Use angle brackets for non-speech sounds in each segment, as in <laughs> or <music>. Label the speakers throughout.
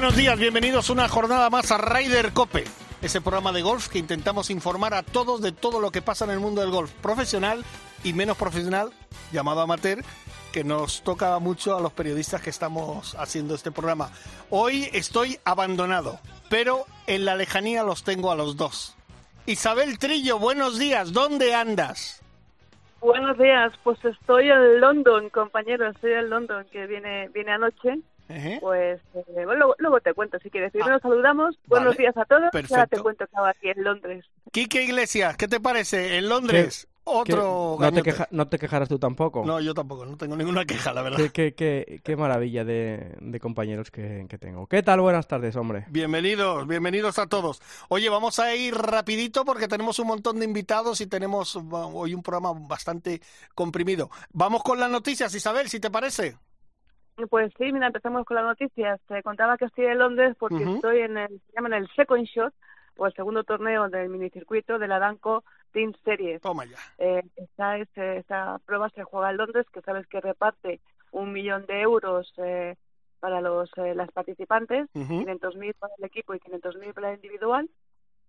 Speaker 1: Buenos días, bienvenidos una jornada más a Ryder Cope, ese programa de golf que intentamos informar a todos de todo lo que pasa en el mundo del golf profesional y menos profesional, llamado amateur, que nos toca mucho a los periodistas que estamos haciendo este programa. Hoy estoy abandonado, pero en la lejanía los tengo a los dos. Isabel Trillo, buenos días, ¿dónde andas?
Speaker 2: Buenos días, pues estoy en London, compañero, estoy en London, que viene, viene anoche. Pues eh, luego, luego, te cuento si quieres. Primero
Speaker 1: Ah,
Speaker 2: nos saludamos. Buenos días a todos.
Speaker 1: Perfecto.
Speaker 2: te cuento que estaba aquí en Londres.
Speaker 1: Quique Iglesias, ¿qué te parece? En Londres, otro
Speaker 3: no, te queja- no te quejarás tú tampoco.
Speaker 1: No, yo tampoco, no tengo ninguna queja, la verdad.
Speaker 3: Qué, qué- qué- qué maravilla de, de compañeros que, que tengo. ¿Qué tal? Buenas tardes, hombre.
Speaker 1: Bienvenidos, bienvenidos a todos. Oye, vamos a ir rapidito porque tenemos un montón de invitados y tenemos hoy un programa bastante comprimido. Vamos con las noticias, Isabel, si te parece.
Speaker 2: Pues sí, mira, empezamos con las noticias. Te contaba que estoy en Londres porque
Speaker 1: Ujú.
Speaker 2: estoy en el, se el Second Shot, o el segundo torneo del minicircuito de la Danco Team Series.
Speaker 1: Toma ya.
Speaker 2: Eh, esta, es, eh, esta prueba se juega en Londres, que sabes que reparte un millón de euros eh, para los eh, las participantes,
Speaker 1: Ujú.
Speaker 2: 500.000 para el equipo y 500.000 para el individual.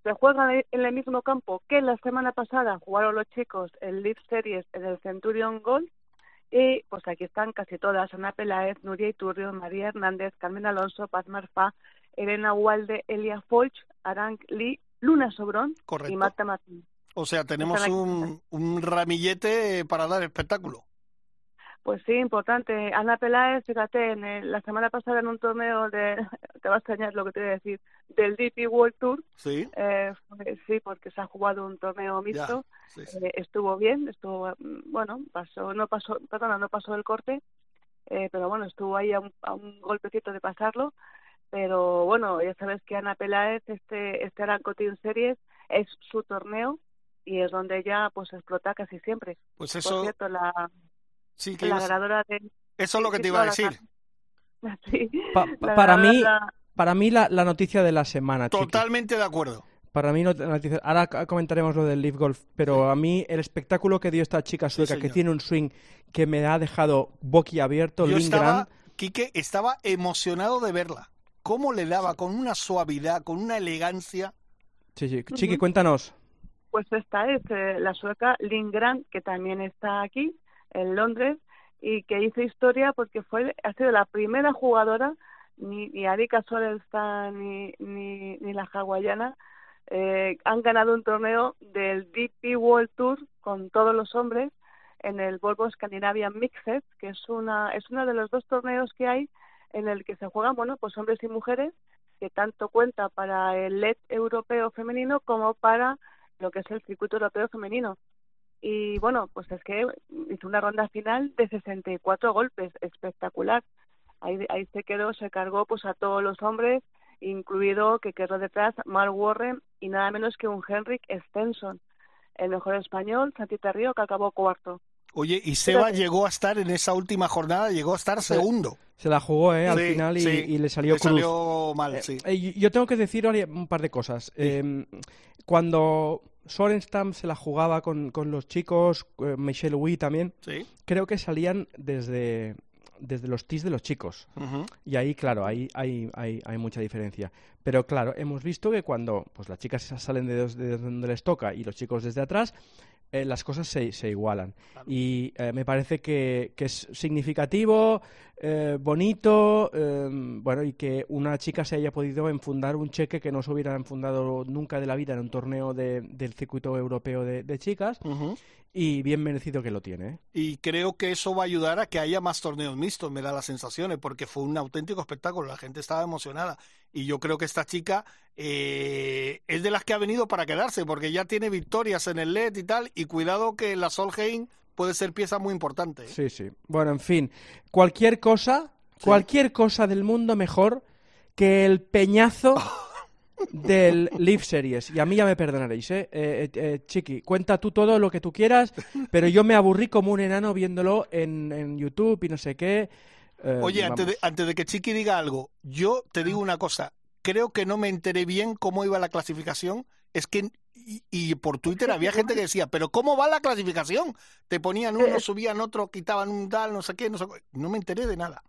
Speaker 2: Se juega en el mismo campo que la semana pasada jugaron los chicos el Leaf Series en el Centurion Golf. Y pues aquí están casi todas, Ana Peláez, Nuria Iturrio, María Hernández, Carmen Alonso, Paz Marfá, Elena Walde, Elia Folch, Arang Lee, Luna Sobrón
Speaker 1: Correcto.
Speaker 2: y Marta Martín.
Speaker 1: O sea, tenemos un, un ramillete para dar espectáculo.
Speaker 2: Pues sí, importante. Ana Peláez, fíjate, en el- la semana pasada en un torneo de, <laughs> te va a extrañar lo que te voy a decir, del DP World Tour,
Speaker 1: Sí,
Speaker 2: eh, sí, porque se ha jugado un torneo mixto,
Speaker 1: sí, sí.
Speaker 2: eh, estuvo bien, estuvo, mm, bueno, pasó, no pasó, perdona, no pasó el corte, eh, pero bueno, estuvo ahí a un, a un golpecito de pasarlo, pero bueno, ya sabes que Ana Peláez, este, este Aranco Team Series, es su torneo y es donde ella pues explota casi siempre.
Speaker 1: Pues
Speaker 2: Por
Speaker 1: eso,
Speaker 2: cierto, la,
Speaker 1: sí que
Speaker 2: la
Speaker 1: ibas-
Speaker 2: ganadora de,
Speaker 1: eso es lo que
Speaker 2: sí,
Speaker 1: te iba a decir. <laughs>
Speaker 2: Sí.
Speaker 3: Pa- pa- para
Speaker 2: ganadora
Speaker 3: mí,
Speaker 2: la-
Speaker 3: para mí la, la noticia de la semana, Chiqui.
Speaker 1: Totalmente de acuerdo.
Speaker 3: Para mí, no- la noticia- ahora comentaremos lo del Leaf Golf, pero a mí el espectáculo que dio esta chica sueca, que
Speaker 1: señor.
Speaker 3: tiene un swing que me ha dejado boquiabierto,
Speaker 1: Yo estaba, Quique, estaba emocionado de verla. Cómo le daba, con una suavidad, con una elegancia.
Speaker 3: Sí, sí. Chiqui,
Speaker 2: Ujú.
Speaker 3: cuéntanos.
Speaker 2: Pues esta es eh, la sueca Lindgren, que también está aquí, en Londres, y que hizo historia porque fue ha sido la primera jugadora, ni, ni Arika Sorenstam ni, ni, ni la hawaiana, eh, han ganado un torneo del DP World Tour con todos los hombres en el Volvo Scandinavian Mixed, que es una es uno de los dos torneos que hay en el que se juegan, bueno, pues hombres y mujeres, que tanto cuenta para el LED europeo femenino como para lo que es el circuito europeo femenino. Y bueno, pues es que hizo una ronda final de 64 golpes, espectacular. Ahí, ahí se quedó, se cargó pues a todos los hombres, incluido que quedó detrás Mark Warren y nada menos que un Henrik Stenson, el mejor español, Santita Río, que acabó cuarto.
Speaker 1: Oye, y Seba llegó a estar en esa última jornada, llegó a estar segundo.
Speaker 3: Se la jugó, ¿eh? Al
Speaker 1: Sí,
Speaker 3: final y,
Speaker 1: sí,
Speaker 3: y le salió
Speaker 1: le
Speaker 3: cruz.
Speaker 1: salió mal, sí.
Speaker 3: Eh, yo tengo que decir un par de cosas. Eh, cuando Sorenstam se la jugaba con, con los chicos, eh, Michelle Wee también,
Speaker 1: Sí.
Speaker 3: creo que salían desde, desde los tis de los chicos. Y ahí, claro, ahí hay, hay, hay mucha diferencia. Pero claro, hemos visto que cuando pues, las chicas salen de, de donde les toca y los chicos desde atrás, eh, las cosas se, se igualan. Y eh, me parece que, que es significativo, eh, bonito, eh, bueno, y que una chica se haya podido enfundar un cheque que no se hubiera enfundado nunca de la vida en un torneo de- del circuito europeo de, de chicas, y bien merecido que lo tiene. ¿eh?
Speaker 1: Y creo que eso va a ayudar a que haya más torneos mixtos, me da las sensaciones, porque fue un auténtico espectáculo, la gente estaba emocionada. Y yo creo que esta chica eh, es de las que ha venido para quedarse, porque ya tiene victorias en el LED y tal, y cuidado que la Solheim puede ser pieza muy importante. ¿eh?
Speaker 3: Sí, sí. Bueno, en fin, cualquier cosa, cualquier cosa del mundo mejor que el peñazo <laughs> del Live Series. Y a mí ya me perdonaréis, ¿eh? Eh, ¿eh? Chiqui, cuenta tú todo lo que tú quieras, <laughs> pero yo me aburrí como un enano viéndolo en, en YouTube y no sé qué.
Speaker 1: Eh, Oye, antes de, antes de que Chiqui diga algo, yo te digo una cosa. Creo que no me enteré bien cómo iba la clasificación. Es que y, y, por Twitter había gente que decía, pero ¿cómo va la clasificación? Te ponían uno, subían otro, quitaban un tal, no sé qué, no sé No me enteré de nada.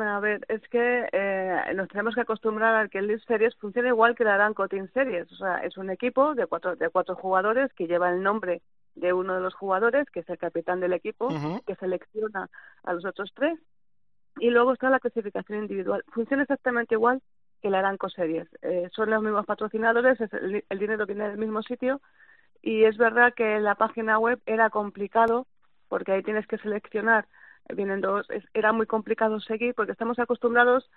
Speaker 2: A ver, es que eh, nos tenemos que acostumbrar a que el League Series funciona igual que la Aranco Team Series. O sea, es un equipo de cuatro, de cuatro jugadores que lleva el nombre de uno de los jugadores, que es el capitán del equipo, uh -huh. que selecciona a los otros tres. Y luego está la clasificación individual. Funciona exactamente igual que la Aranco Series. Eh, son los mismos patrocinadores, es el, el dinero viene del mismo sitio. Y es verdad que la página web era complicado porque ahí tienes que seleccionar vienen dos, es, era muy complicado seguir porque estamos acostumbrados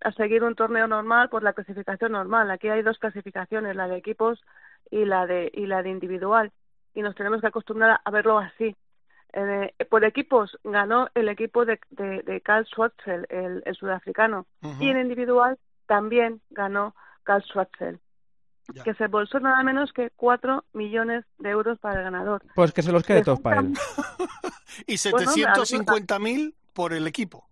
Speaker 2: a seguir un torneo normal por la clasificación normal. Aquí hay dos clasificaciones, la de equipos y la de y la de individual y nos tenemos que acostumbrar a verlo así. Eh, por equipos ganó el equipo de, de, de el, el sudafricano, uh -huh. y en individual también ganó Carl Schwarzel. Ya. que se bolsó nada menos que 4 millones de euros para el ganador.
Speaker 3: Pues que se los quede todos para él. <laughs>
Speaker 1: y 750 mil por el equipo.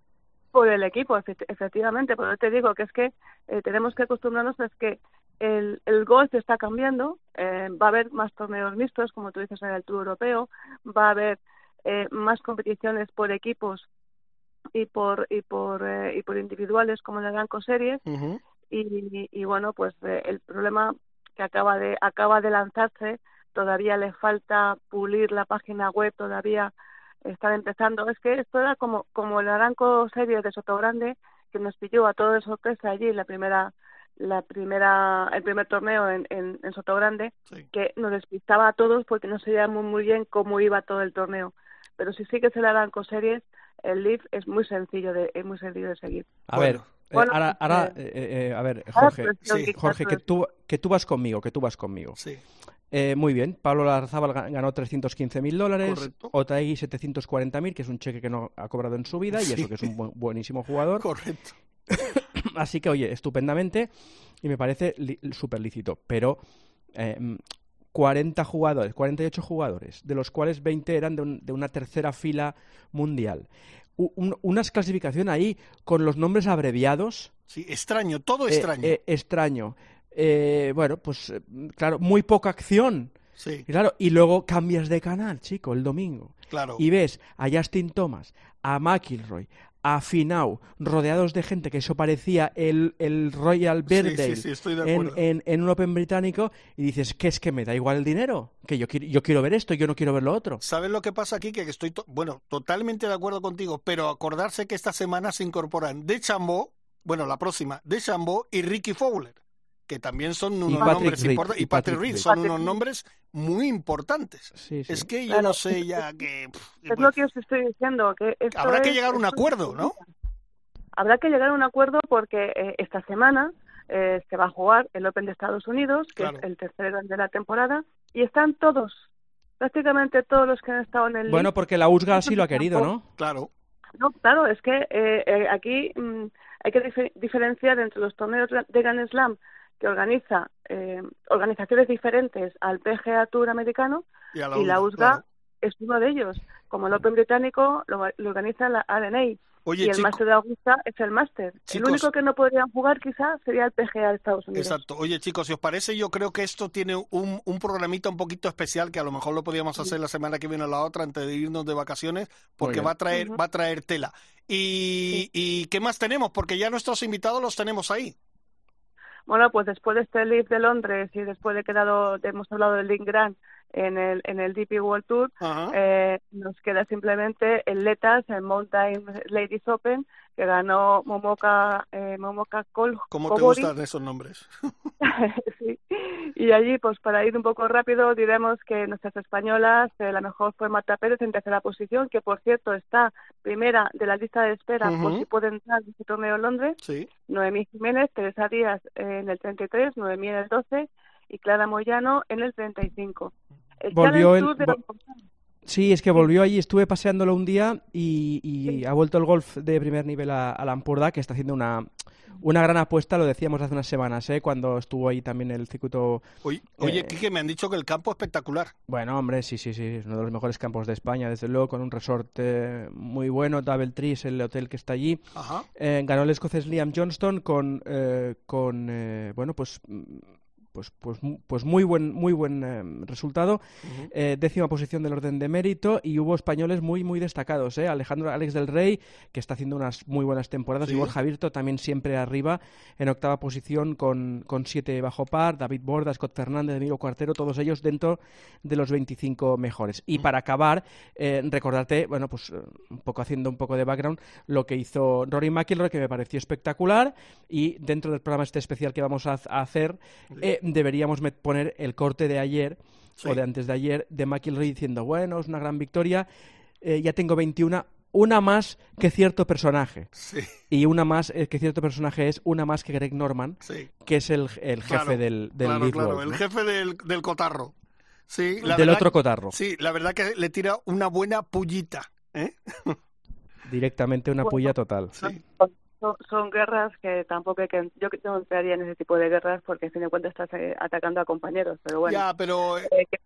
Speaker 2: Por el equipo, efectivamente. Pero te digo que es que eh, tenemos que acostumbrarnos a que el, el golf está cambiando. Eh, va a haber más torneos mixtos, como tú dices, en el Tour Europeo. Va a haber eh, más competiciones por equipos y por y por y por individuales como en el Banco Series. Uh -huh. Y, y, bueno pues eh, el problema que acaba de acaba de lanzarse todavía le falta pulir la página web todavía están empezando es que esto era como como el Aranco Series de Sotogrande que nos pilló a todos de sorpresa allí la primera la primera el primer torneo en, en, en Sotogrande sí. que nos despistaba a todos porque no sabíamos muy bien cómo iba todo el torneo pero si sí que es el Aranco Series el Leaf es muy sencillo de es muy sencillo de seguir
Speaker 3: a ver bueno, ahora, pues, ahora eh, eh, a ver, Jorge, sí. Jorge que, tú, que tú vas conmigo, que tú vas conmigo.
Speaker 1: Sí.
Speaker 3: Eh, muy bien, Pablo Larzábal ganó 315 mil dólares, Otaegui 740 mil, que es un cheque que no ha cobrado en su vida, y eso que es un bu buenísimo jugador.
Speaker 1: Correcto. <coughs>
Speaker 3: Así que, oye, estupendamente, y me parece súper lícito, pero eh, 40 jugadores, 48 jugadores, de los cuales 20 eran de, un, de una tercera fila mundial un, una clasificación ahí con los nombres abreviados.
Speaker 1: Sí, extraño, todo extraño.
Speaker 3: Eh, eh, extraño. Eh, bueno, pues claro, muy poca acción.
Speaker 1: Sí.
Speaker 3: Y claro, y luego cambias de canal, chico, el domingo.
Speaker 1: Claro.
Speaker 3: Y ves a Justin Thomas, a McIlroy, a Finau, rodeados de gente que eso parecía el, el Royal Birthday
Speaker 1: sí, sí, sí,
Speaker 3: en, en, en, un Open británico, y dices, ¿qué es que me da igual el dinero? Que yo, yo quiero ver esto, yo no quiero ver lo otro.
Speaker 1: ¿Sabes lo que pasa aquí? Que estoy, to bueno, totalmente de acuerdo contigo, pero acordarse que esta semana se incorporan de Chambó, bueno, la próxima, de Chambó y Ricky Fowler que también son unos nombres importantes, y Patrick Reed, son unos nombres muy importantes.
Speaker 3: Sí, sí.
Speaker 1: Es que yo claro. no sé ya que...
Speaker 2: Es lo que os estoy diciendo, que esto
Speaker 1: Habrá
Speaker 2: es,
Speaker 1: que llegar a un acuerdo, ¿no?
Speaker 2: Habrá que llegar a un acuerdo porque eh, esta semana eh, se va a jugar el Open de Estados Unidos, que claro. es el tercer de la temporada, y están todos, prácticamente todos los que han estado en el...
Speaker 3: Bueno, porque la USGA sí lo ha querido, ¿no?
Speaker 1: Claro.
Speaker 2: No, claro, es que eh, eh aquí mmm, hay que dif diferenciar entre los torneos de Grand Slam que organiza eh, organizaciones diferentes al PGA Tour americano
Speaker 1: y, la,
Speaker 2: y la USGA claro. es uno de ellos. Como el Open británico lo, lo organiza la RNA.
Speaker 1: Oye,
Speaker 2: y el
Speaker 1: chico,
Speaker 2: Máster de Augusta es el Máster. El único que no podrían jugar quizás sería el PGA de Estados Unidos.
Speaker 1: Exacto. Oye, chicos, si os parece, yo creo que esto tiene un, un programita un poquito especial que a lo mejor lo podríamos hacer la semana que viene o la otra antes de irnos de vacaciones, porque va a traer, uh -huh. va a traer tela. Y, sí. ¿Y qué más tenemos? Porque ya nuestros invitados los tenemos ahí.
Speaker 2: Bueno, pues después de este Leaf de Londres y después de que dado, hemos hablado del Link Grant en el, en el DP World Tour, eh, nos queda simplemente el Letas, el Mountain Ladies Open, que ganó Momoka, eh, Momoka Col
Speaker 1: ¿Cómo te gustan esos nombres? <laughs> <laughs>
Speaker 2: sí. Y allí, pues para ir un poco rápido, diremos que nuestras españolas, eh, la mejor fue Marta Pérez en tercera posición, que por cierto está primera de la lista de espera uh -huh. por si puede entrar en este torneo en Londres.
Speaker 1: Sí.
Speaker 2: Noemí Jiménez, Teresa Díaz en el 33, Noemí en el 12 y Clara Moyano en el 35.
Speaker 3: El volvió el, vo Sí, es que volvió allí, estuve paseándolo un día y, ha vuelto el golf de primer nivel a, a Lampurda, que está haciendo una, una gran apuesta, lo decíamos hace unas semanas, ¿eh? cuando estuvo ahí también el circuito.
Speaker 1: Oye, oye eh, me han dicho que el campo es espectacular.
Speaker 3: Bueno, hombre, sí, sí, sí, es uno de los mejores campos de España, desde luego, con un resort eh, muy bueno, Double Tree es el hotel que está allí. Eh, ganó el escocés Liam Johnston con, con bueno, pues pues, pues, pues muy buen, muy buen eh, resultado. Eh, décima posición del orden de mérito y hubo españoles muy, muy destacados. ¿eh? Alejandro Alex del Rey, que está haciendo unas muy buenas temporadas, y Borja Virto también siempre arriba en octava posición con, con siete bajo par. David Borda, Scott Fernández, Emilio Cuartero, todos ellos dentro de los 25 mejores. Y para acabar, recordarte, bueno, pues un poco haciendo un poco de background, lo que hizo Rory McIlroy, que me pareció espectacular, y dentro del programa este especial que vamos a, hacer, deberíamos poner el corte de ayer o de antes de ayer de McIlroy diciendo, bueno, es una gran victoria, eh, ya tengo 21, una más que cierto personaje. Y una más eh, que cierto personaje es una más que Greg Norman, que es el, jefe del, del
Speaker 1: claro, el jefe del, del cotarro. Sí,
Speaker 3: del otro cotarro.
Speaker 1: Sí, la verdad que le tira una buena pullita. ¿eh?
Speaker 3: Directamente una pulla total.
Speaker 2: Sí son, guerras que tampoco hay que... Yo no entraría en ese tipo de guerras porque, a fin de cuentas, estás eh, atacando a compañeros, pero bueno.
Speaker 1: Ya, pero... Eh,
Speaker 2: eh,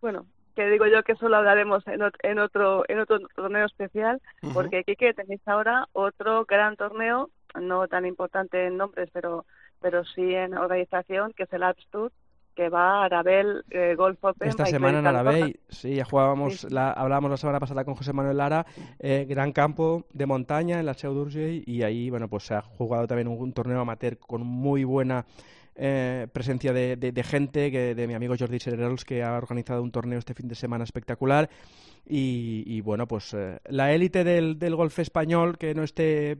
Speaker 2: bueno, que digo yo que eso lo hablaremos en, en otro en otro torneo especial, porque aquí que tenéis ahora otro gran torneo, no tan importante en nombres, pero pero sí en organización, que es el Alps Tour, que va a Arabel eh, Golf Open.
Speaker 3: Esta semana en Arabel, sí, ya jugábamos, La, hablábamos la semana pasada con José Manuel Lara, eh, gran campo de montaña en la Seu d'Urgell y ahí, bueno, pues se ha jugado también un, torneo amateur con muy buena eh, presencia de, de, gente, que, de mi amigo Jordi Sererols, que ha organizado un torneo este fin de semana espectacular. Y, bueno, pues la élite del, del golf español que no esté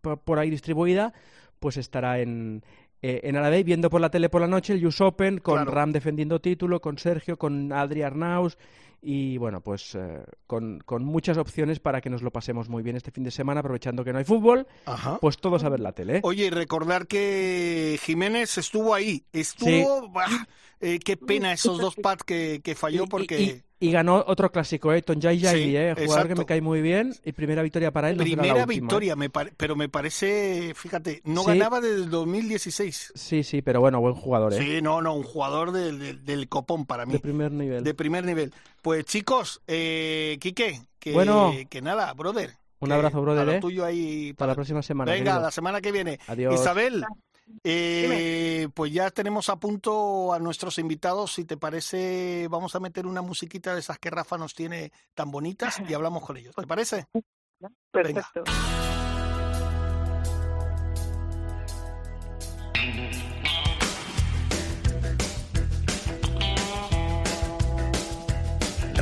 Speaker 3: por ahí distribuida, pues estará en, eh, en Aradey viendo por la tele por la noche el US Open con Ram defendiendo título, con Sergio, con Adri Arnaus y bueno, pues eh, con, con, muchas opciones para que nos lo pasemos muy bien este fin de semana, aprovechando que no hay fútbol, pues todos a ver la tele.
Speaker 1: Oye, y recordar que Jiménez estuvo ahí, estuvo... Eh, qué pena esos dos pads que, que falló porque...
Speaker 3: Y ganó otro clásico, ¿eh? Tonjai Jaili, ¿eh? Jugador que me cae muy bien. Y primera victoria para él.
Speaker 1: Primera victoria, me pero me parece, fíjate, no ganaba desde el 2016.
Speaker 3: Sí, sí, pero bueno, buen jugador, ¿eh?
Speaker 1: Sí, no, no, un jugador del copón para mí.
Speaker 3: De primer nivel.
Speaker 1: De primer nivel. Pues chicos, eh, Quique, que, bueno, que nada, brother.
Speaker 3: Un abrazo, brother.
Speaker 1: ¿eh? tuyo ahí.
Speaker 3: Para, la próxima semana.
Speaker 1: Venga, la semana que viene.
Speaker 3: Adiós.
Speaker 1: Isabel, eh, pues ya tenemos a punto a nuestros invitados. Si te parece, vamos a meter una musiquita de esas que Rafa nos tiene tan bonitas y hablamos con ellos. ¿Te parece?
Speaker 2: Perfecto.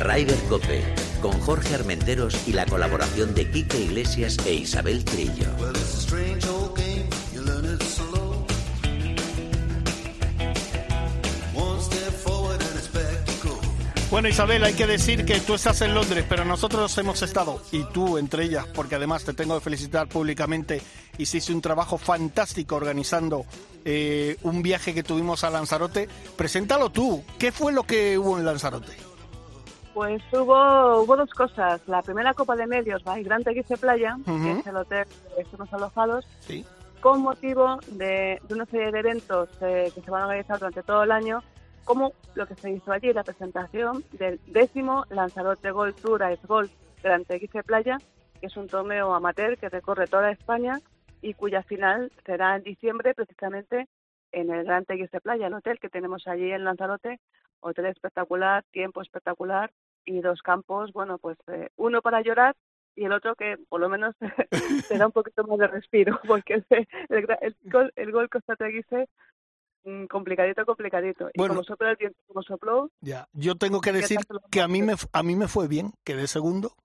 Speaker 4: Rider Cope, con Jorge Armenteros y la colaboración de Quique Iglesias e Isabel Trillo.
Speaker 1: Bueno, Isabel, hay que decir que tú estás en Londres, pero nosotros hemos estado, y tú entre ellas, porque además te tengo que felicitar públicamente, hiciste un trabajo fantástico organizando eh, un viaje que tuvimos a Lanzarote. Preséntalo tú, ¿qué fue lo que hubo en Lanzarote?
Speaker 2: Pues hubo, hubo dos cosas. La primera Copa de Medios, ¿va? Gran Teguise Playa, que es el hotel que estamos alojados, con motivo de, una serie de eventos eh, que se van a organizar durante todo el año como lo que se hizo allí, la presentación del décimo Lanzarote Golf Tour Ice Golf Gran Teguise Playa, que es un torneo amateur que recorre toda España y cuya final será en diciembre precisamente en el Gran Teguise Playa, el hotel que tenemos allí en Lanzarote, hotel espectacular, tiempo espectacular y dos campos, bueno, pues eh, uno para llorar y el otro que por lo menos <laughs> te da un poquito más de respiro, <laughs> porque el, el, el, el Gol Costa Teguise Mm, complicadito, complicadito. Y como sopló el viento, como sopló...
Speaker 1: Ya, yo tengo que decir que a mí, me, a mí me fue bien, quedé segundo,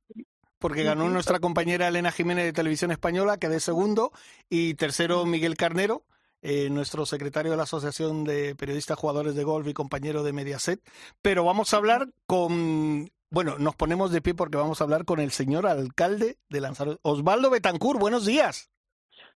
Speaker 1: porque ganó nuestra compañera Elena Jiménez de Televisión Española, quedé segundo, y tercero Miguel Carnero, eh, nuestro secretario de la Asociación de Periodistas Jugadores de Golf y compañero de Mediaset. Pero vamos a hablar con... Bueno, nos ponemos de pie porque vamos a hablar con el señor alcalde de Lanzarote, Osvaldo Betancur. Buenos días.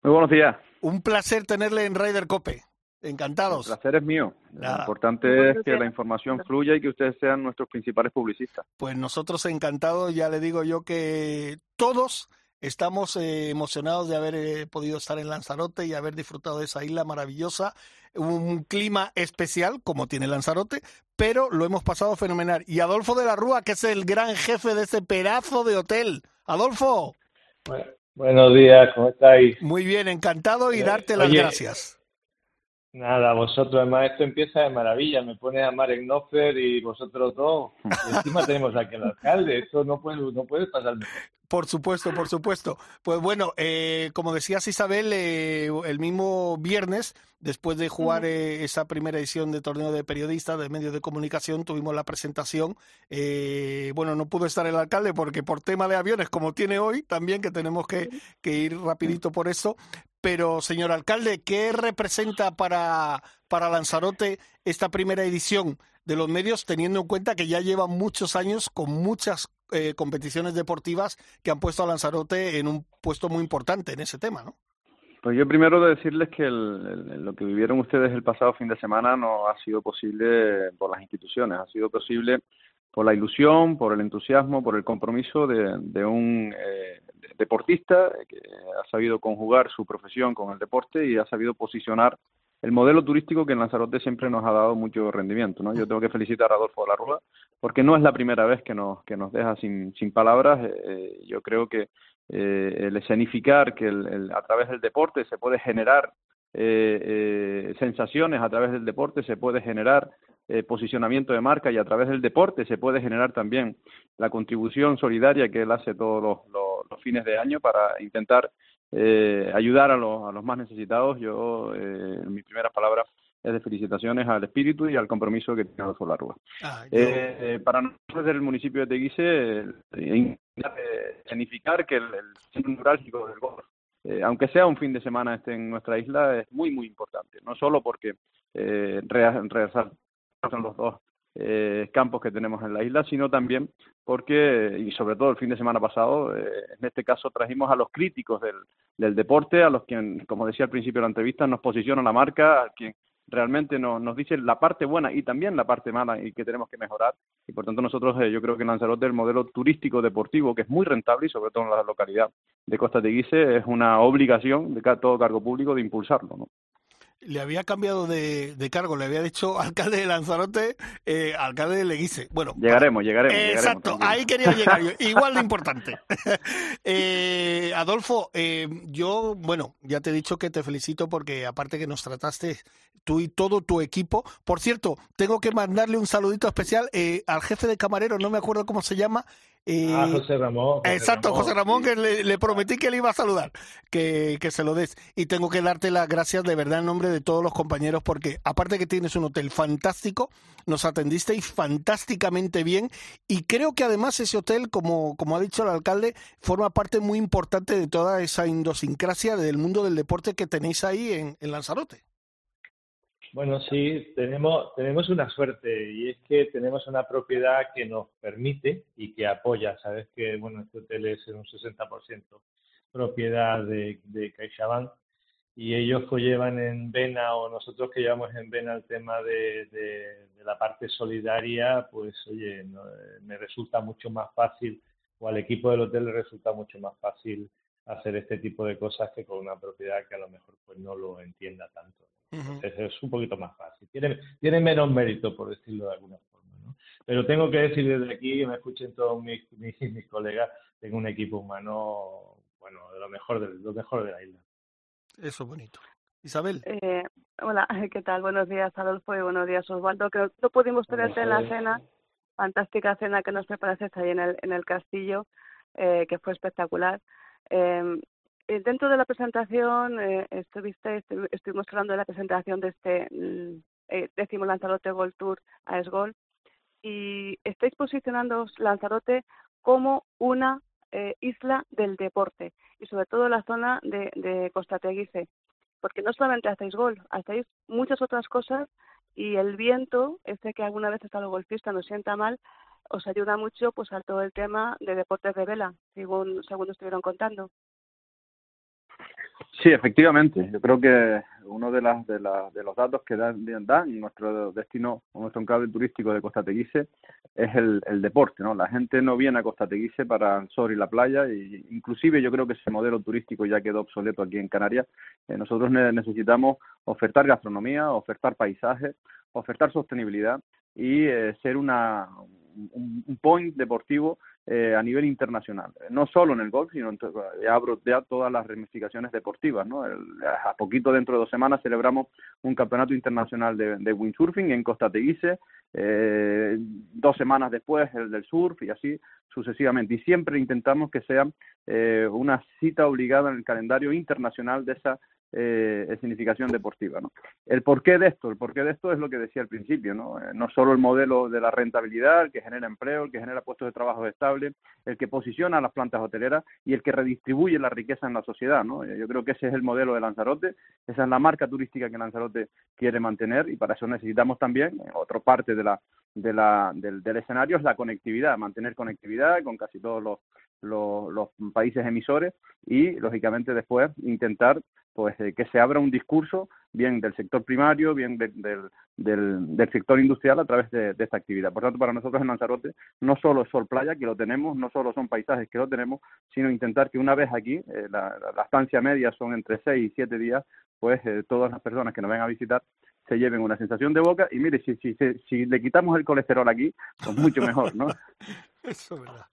Speaker 5: Muy buenos días.
Speaker 1: Un placer tenerle en Ryder Cope. Encantados.
Speaker 5: El placer es mío. Lo importante es que la información fluya y que ustedes sean nuestros principales publicistas.
Speaker 1: Pues nosotros encantados, ya le digo yo que todos estamos eh, emocionados de haber eh, podido estar en Lanzarote y haber disfrutado de esa isla maravillosa, un clima especial como tiene Lanzarote, pero lo hemos pasado fenomenal. Y Adolfo de la Rúa, que es el gran jefe de ese pedazo de hotel. Adolfo.
Speaker 6: buenos días, ¿cómo estáis?
Speaker 1: Muy bien, encantado y darte las gracias.
Speaker 6: Nada, vosotros, además esto empieza de maravilla, me pone a Marek Knopfer y vosotros dos. encima <laughs> tenemos aquí al alcalde, esto no puede, no puede pasar
Speaker 1: Por supuesto, por supuesto. Pues bueno, eh, como decías Isabel, eh, el mismo viernes, después de jugar eh, esa primera edición de torneo de periodistas, de medios de comunicación, tuvimos la presentación. bueno, no pudo estar el alcalde porque por tema de aviones, como tiene hoy, también que tenemos que, que ir rapidito por eso, pero, señor alcalde, ¿qué representa para, para Lanzarote esta primera edición de los medios, teniendo en cuenta que ya lleva muchos años con muchas eh, competiciones deportivas que han puesto a Lanzarote en un puesto muy importante en ese tema, ¿no?
Speaker 5: Pues yo primero de decirles que lo que vivieron ustedes el pasado fin de semana no ha sido posible por las instituciones, ha sido posible por la ilusión, por el entusiasmo, por el compromiso de, un eh, deportista que ha sabido conjugar su profesión con el deporte y ha sabido posicionar el modelo turístico que en Lanzarote siempre nos ha dado mucho rendimiento. ¿no? Yo tengo que felicitar a Adolfo de la Rúa porque no es la primera vez que nos, que nos deja sin, sin palabras. Eh, eh, yo creo que eh, el escenificar que el, a través del deporte se puede generar sensaciones, a través del deporte se puede generar eh, posicionamiento de marca y a través del deporte se puede generar también la contribución solidaria que él hace todos los, fines de año para intentar eh, ayudar a los, a los más necesitados. Yo, eh, mis primeras palabras, es de felicitaciones al espíritu y al compromiso que tiene Adolfo Larrua. Ah, eh, para nosotros del municipio de Teguise, significar que el, centro neurálgico del golf, aunque sea un fin de semana esté en nuestra isla, es muy, muy importante. No solo porque eh, son los dos eh, campos que tenemos en la isla, sino también porque, y sobre todo el fin de semana pasado, eh, en este caso trajimos a los críticos del, del deporte, a los que, como decía al principio de la entrevista, nos posiciona la marca, a quien realmente nos, nos dice la parte buena y también la parte mala y que tenemos que mejorar. Y por tanto nosotros, eh, yo creo que Lanzarote el modelo turístico deportivo, que es muy rentable y sobre todo en la localidad de Costa de Guise, es una obligación de todo cargo público de impulsarlo. ¿no?
Speaker 1: Le había cambiado de, cargo, le había dicho <laughs> alcalde de Lanzarote, eh, alcalde de Leguise. Bueno,
Speaker 5: llegaremos, llegaremos.
Speaker 1: exacto, ahí quería llegar yo, <laughs> igual de importante. <laughs> eh, Adolfo, eh, yo, bueno, ya te he dicho que te felicito porque aparte que nos trataste tú y todo tu equipo. Por cierto, tengo que mandarle un saludito especial eh, al jefe de camarero, no me acuerdo cómo se llama,
Speaker 6: ah, José Ramón.
Speaker 1: exacto, José Ramón, que le, prometí que le iba a saludar, que, que, se lo des. Y tengo que darte las gracias de verdad en nombre de todos los compañeros, porque aparte que tienes un hotel fantástico, nos atendisteis fantásticamente bien. Y creo que además ese hotel, como, como ha dicho el alcalde, forma parte muy importante de toda esa idiosincrasia del mundo del deporte que tenéis ahí en, en Lanzarote.
Speaker 6: Bueno, sí, tenemos, tenemos una suerte y es que tenemos una propiedad que nos permite y que apoya. Sabes que, bueno, este hotel es en un 60% propiedad de, de CaixaBank y ellos que llevan en vena o nosotros que llevamos en vena el tema de, de, la parte solidaria, pues oye, me resulta mucho más fácil o al equipo del hotel le resulta mucho más fácil hacer este tipo de cosas que con una propiedad que a lo mejor pues no lo entienda tanto es, un poquito más fácil. Tiene, tiene menos mérito, por decirlo de alguna forma. ¿no? Pero tengo que decir desde aquí, que me escuchen todos mis, <laughs> mis, mis colegas, tengo un equipo humano, bueno, de lo mejor de, lo mejor de la isla.
Speaker 1: Eso es bonito. Isabel.
Speaker 2: Eh, hola, <laughs> ¿qué tal? Buenos días, Adolfo, y buenos días, Osvaldo. Que no pudimos tenerte en la cena, fantástica cena que nos preparaste ahí en el, en el castillo, eh, que fue espectacular. Eh, dentro de la presentación eh, estuviste, estuvimos hablando de la presentación de este mm, eh, décimo Lanzarote Gold Tour a Esgol y estáis posicionando Lanzarote como una eh, isla del deporte y sobre todo la zona de, de Costa Teguise, porque no solamente hacéis gol, hacéis muchas otras cosas y el viento, este que alguna vez está los golfistas nos sienta mal, os ayuda mucho pues a todo el tema de deportes de vela, según, según estuvieron contando.
Speaker 5: Sí, efectivamente. Yo creo que uno de, las, de, de los datos que dan, dan nuestro destino, nuestro enclave turístico de Costa Teguise es el, el, deporte, ¿no? La gente no viene a Costa Teguise para el sol y la playa, y inclusive yo creo que ese modelo turístico ya quedó obsoleto aquí en Canarias. Eh, nosotros necesitamos ofertar gastronomía, ofertar paisajes, ofertar sostenibilidad y eh, ser una, un, point deportivo eh, a nivel internacional. No solo en el golf, sino en abro ya todas las ramificaciones deportivas. ¿no? a poquito dentro de dos semanas celebramos un campeonato internacional de, de windsurfing en Costa Teguise, eh, dos semanas después el del surf y así sucesivamente. Y siempre intentamos que sea eh, una cita obligada en el calendario internacional de esa eh, significación deportiva. ¿no? El porqué de esto, el porqué de esto es lo que decía al principio, ¿no? Eh, no solo el modelo de la rentabilidad, el que genera empleo, el que genera puestos de trabajo estables, el que posiciona las plantas hoteleras y el que redistribuye la riqueza en la sociedad. ¿no? Eh, yo creo que ese es el modelo de Lanzarote, esa es la marca turística que Lanzarote quiere mantener y para eso necesitamos también, otra parte de la, de la, del, del escenario es la conectividad, mantener conectividad con casi todos los, los, países emisores y, lógicamente, después intentar pues eh, que se abra un discurso bien del sector primario, bien del, del, sector industrial a través de, esta actividad. Por tanto, para nosotros en Lanzarote no solo es sol playa, que lo tenemos, no solo son paisajes, que lo tenemos, sino intentar que una vez aquí, eh, la, estancia media son entre seis y siete días, pues eh, todas las personas que nos vengan a visitar se lleven una sensación de boca y mire, si, si, si, si le quitamos el colesterol aquí, pues mucho mejor, ¿no? <laughs>
Speaker 1: Eso es verdad.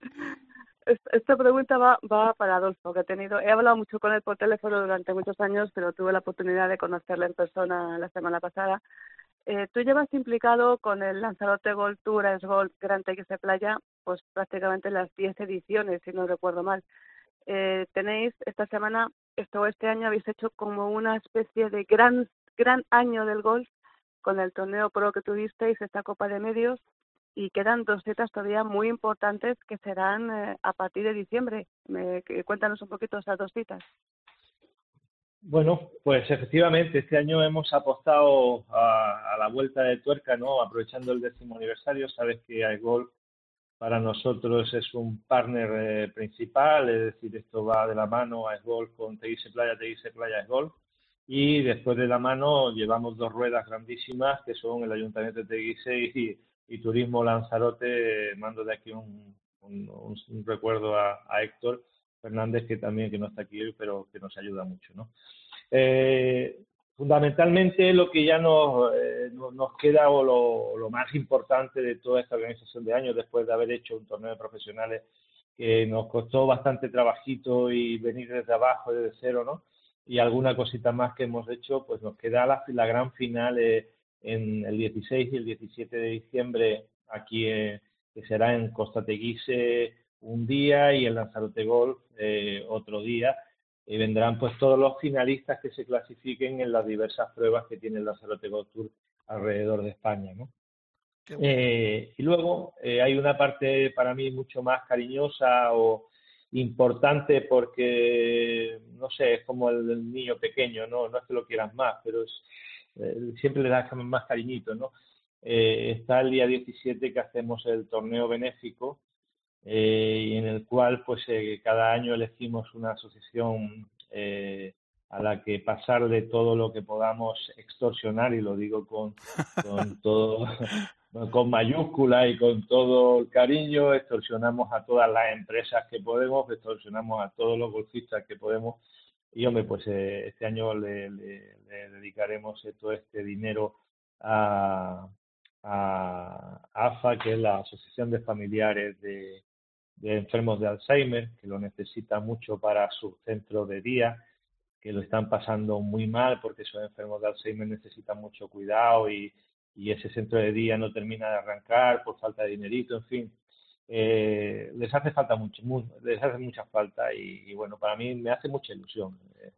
Speaker 2: Esta pregunta va, va para Adolfo, que he tenido, he hablado mucho con él por teléfono durante muchos años, pero tuve la oportunidad de conocerle en persona la semana pasada. Eh, tú llevas implicado con el Lanzarote Gold Tour, es Gold Gran de Playa, pues prácticamente las 10 ediciones, si no recuerdo mal. Eh, tenéis esta semana, esto este año habéis hecho como una especie de gran, gran año del golf con el torneo pro que tuvisteis, esta Copa de Medios, y quedan dos citas todavía muy importantes que serán eh, a partir de diciembre. Me, cuéntanos un poquito esas dos citas.
Speaker 6: Bueno, pues efectivamente, este año hemos apostado a, a, la vuelta de tuerca, ¿no? Aprovechando el décimo aniversario, sabes que iGolf para nosotros es un partner eh, principal, es decir, esto va de la mano a iGolf con Teguise Playa, Teguise Playa iGolf. Y después de la mano llevamos dos ruedas grandísimas que son el Ayuntamiento de Teguise y y Turismo Lanzarote, mando de aquí un, un, recuerdo a, a, Héctor Fernández, que también que no está aquí hoy, pero que nos ayuda mucho. ¿no? Eh, fundamentalmente lo que ya nos, eh, nos queda o lo, lo, más importante de toda esta organización de años, después de haber hecho un torneo de profesionales que nos costó bastante trabajito y venir desde abajo, desde cero, ¿no? Y alguna cosita más que hemos hecho, pues nos queda la, la gran final eh, en el 16 y el 17 de diciembre aquí, eh, que será en Costa Teguise un día y en Lanzarote Golf eh, otro día. Y vendrán pues todos los finalistas que se clasifiquen en las diversas pruebas que tiene el Lanzarote Golf Tour alrededor de España, ¿no? Eh, y luego eh, hay una parte para mí mucho más cariñosa o importante porque, no sé, es como el, el niño pequeño, ¿no? No es que lo quieras más, pero es, eh, siempre le das más cariñito, ¿no? Eh, está el día 17 que hacemos el torneo benéfico eh, y en el cual pues eh, cada año elegimos una asociación eh, a la que pasar de todo lo que podamos extorsionar y lo digo con, con <laughs> todo con mayúscula y con todo el cariño extorsionamos a todas las empresas que podemos extorsionamos a todos los golfistas que podemos. Y hombre, pues eh, este año le, dedicaremos todo este dinero a, a, AFA, que es la Asociación de Familiares de, de Enfermos de Alzheimer, que lo necesita mucho para su centro de día, que lo están pasando muy mal porque esos enfermos de Alzheimer necesitan mucho cuidado y, y ese centro de día no termina de arrancar por falta de dinerito, en fin eh, les hace falta mucho, muy, les hace mucha falta y, y, bueno, para mí me hace mucha ilusión. Eh,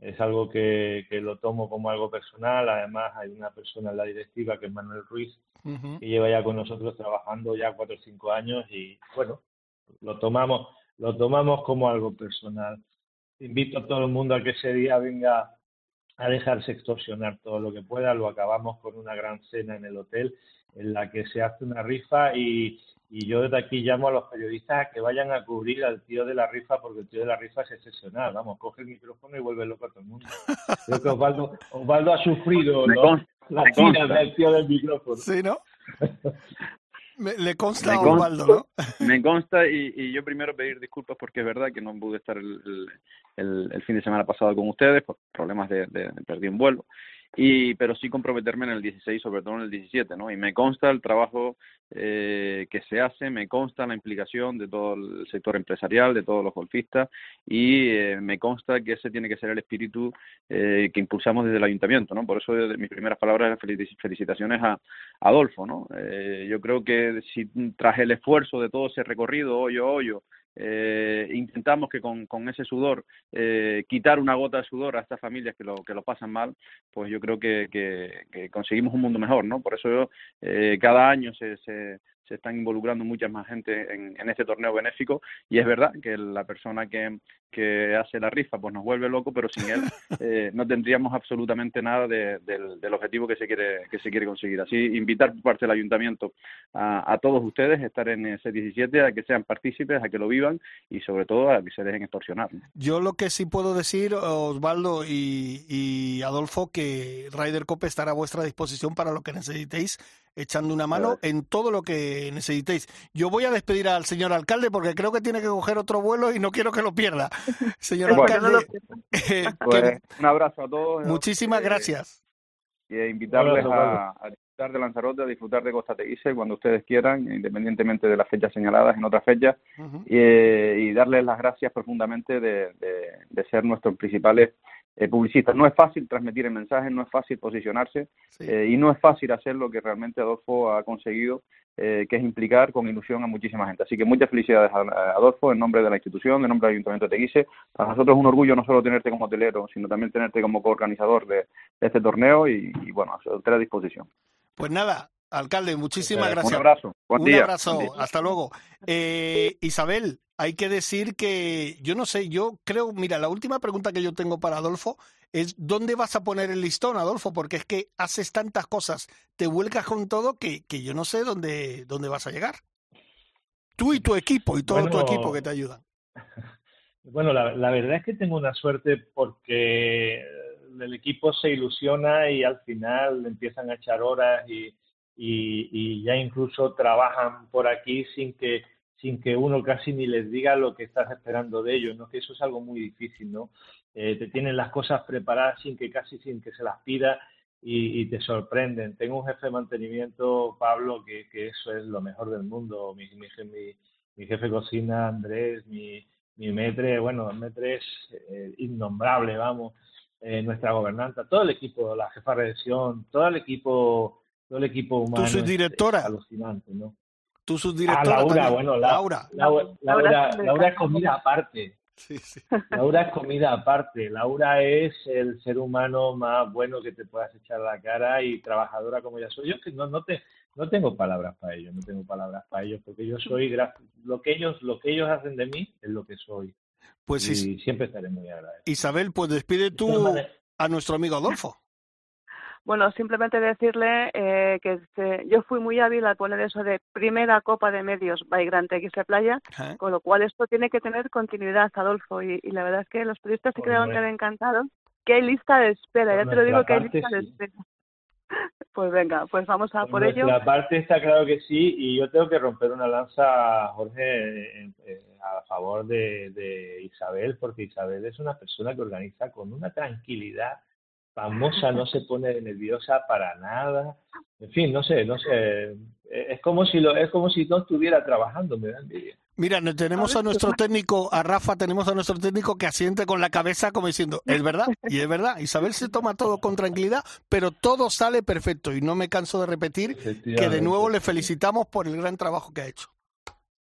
Speaker 6: es algo que, que, lo tomo como algo personal, además hay una persona en la directiva que es Manuel Ruiz, uh -huh. que lleva ya con nosotros trabajando ya cuatro o cinco años y bueno, lo tomamos, lo tomamos como algo personal. Invito a todo el mundo a que ese día venga a dejarse extorsionar todo lo que pueda. Lo acabamos con una gran cena en el hotel en la que se hace una rifa y, y yo desde aquí llamo a los periodistas a que vayan a cubrir al tío de la rifa porque el tío de la rifa es excepcional. Vamos, coge el micrófono y vuelve loco a todo el mundo. Creo que Osvaldo, Osvaldo ha sufrido la tira del tío del micrófono.
Speaker 1: Sí, ¿no? <laughs> le consta a Osvaldo, ¿no? <laughs>
Speaker 5: Me consta y, y, yo primero pedir disculpas porque es verdad que no pude estar el, el, el fin de semana pasado con ustedes por problemas de, de, de perdí un vuelo y pero sí comprometerme en el 16 sobre todo en el 17 no y me consta el trabajo eh, que se hace me consta la implicación de todo el sector empresarial de todos los golfistas y eh, me consta que ese tiene que ser el espíritu eh, que impulsamos desde el ayuntamiento no por eso de mis primeras palabras felicitaciones a, a Adolfo no eh, yo creo que si tras el esfuerzo de todo ese recorrido hoyo hoyo eh, intentamos que con, con ese sudor eh, quitar una gota de sudor a estas familias que lo, que lo pasan mal, pues yo creo que, que, que conseguimos un mundo mejor, ¿no? Por eso yo, eh, cada año se, se, se están involucrando mucha más gente en, en, este torneo benéfico. Y es verdad que la persona que, que hace la rifa pues nos vuelve loco pero sin él <laughs> eh, no tendríamos absolutamente nada de, del, del, objetivo que se quiere que se quiere conseguir. Así invitar por parte del ayuntamiento a, a, todos ustedes a estar en ese 17 a que sean partícipes a que lo vivan y sobre todo a que se dejen extorsionar
Speaker 1: yo lo que sí puedo decir Osvaldo y, y Adolfo que Ryder Cope estará a vuestra disposición para lo que necesitéis echando una mano en todo lo que necesitéis. Yo voy a despedir al señor alcalde porque creo que tiene que coger otro vuelo y no quiero que lo pierda. <laughs> Señor bueno, alcalde,
Speaker 5: eh, <laughs> pues, un abrazo a todos.
Speaker 1: Muchísimas eh, gracias.
Speaker 5: Y invitarles a, a, disfrutar de Lanzarote, a disfrutar de Costa Teguise cuando ustedes quieran, independientemente de las fechas señaladas en otras fechas, uh -huh. y, eh, y, darles las gracias profundamente de, de, de ser nuestros principales eh, publicistas. No es fácil transmitir el mensaje, no es fácil posicionarse sí. eh, y no es fácil hacer lo que realmente Adolfo ha conseguido, eh, que es implicar con ilusión a muchísima gente. Así que muchas felicidades a, a Adolfo en nombre de la institución, en nombre del Ayuntamiento de Teguise. Para nosotros es un orgullo no solo tenerte como hotelero, sino también tenerte como coorganizador de, de este torneo y, y bueno, a a disposición.
Speaker 1: Pues nada, Alcalde, muchísimas gracias.
Speaker 5: Un abrazo. Buen
Speaker 1: un
Speaker 5: día.
Speaker 1: abrazo.
Speaker 5: Buen día.
Speaker 1: Hasta luego. Eh, Isabel, hay que decir que yo no sé, yo creo, mira, la última pregunta que yo tengo para Adolfo es ¿dónde vas a poner el listón, Adolfo? Porque es que haces tantas cosas, te vuelcas con todo que, que yo no sé dónde, dónde vas a llegar. Tú y tu equipo y todo bueno, tu equipo que te ayudan. <laughs>
Speaker 6: Bueno, la, la verdad es que tengo una suerte porque el equipo se ilusiona y al final empiezan a echar horas y, y, y ya incluso trabajan por aquí sin que sin que uno casi ni les diga lo que estás esperando de ellos, ¿no? Que eso es algo muy difícil, ¿no? Eh, te tienen las cosas preparadas sin que casi sin que se las pida y, te sorprenden. Tengo un jefe de mantenimiento, Pablo, que, que eso es lo mejor del mundo. Mi, mi, mi, mi jefe de cocina, Andrés, mi, mi metre, bueno, el metre es eh, innombrable, vamos. Eh, nuestra gobernanta, todo el equipo, la jefa de redacción, todo el equipo, todo el equipo humano.
Speaker 1: ¿Tú subdirectora?
Speaker 6: Es, es alucinante, ¿no?
Speaker 1: tu subdirectora.
Speaker 6: Ah, Laura, también. bueno, la, Laura. Laura, Laura, Laura es comida aparte.
Speaker 1: Sí, sí. <laughs>
Speaker 6: Laura es comida aparte. Laura es el ser humano más bueno que te puedas echar a la cara y trabajadora como ya soy. Yo que no, no te no tengo palabras para ellos, no tengo palabras para ellos porque yo soy lo que ellos lo que ellos hacen de mí es lo que soy.
Speaker 1: Pues
Speaker 6: y
Speaker 1: sí.
Speaker 6: siempre estaré muy agradecido.
Speaker 1: Isabel, pues despide tú a nuestro amigo Adolfo.
Speaker 2: Bueno, simplemente decirle eh, que este, yo fui muy hábil al poner eso de primera copa de medios by Gran X Playa, ¿Eh? con lo cual esto tiene que tener continuidad, Adolfo, y, y la verdad es que los periodistas se quedaron tan encantados que hay lista de espera, ya te lo digo que hay lista de espera. <laughs> Pues venga, pues vamos a por,
Speaker 6: por
Speaker 2: ello.
Speaker 6: La parte está claro que sí, y yo tengo que romper una lanza, Jorge, a favor de, de Isabel, porque Isabel es una persona que organiza con una tranquilidad famosa, no se pone nerviosa para nada. En fin, no sé, no sé. Es como si lo, es como si no estuviera trabajando, me da envidia.
Speaker 1: Mira, tenemos a nuestro técnico, a Rafa, tenemos a nuestro técnico que asiente con la cabeza como diciendo, es verdad, y es verdad. Isabel se toma todo con tranquilidad, pero todo sale perfecto. Y no me canso de repetir que de nuevo le felicitamos por el gran trabajo que ha hecho.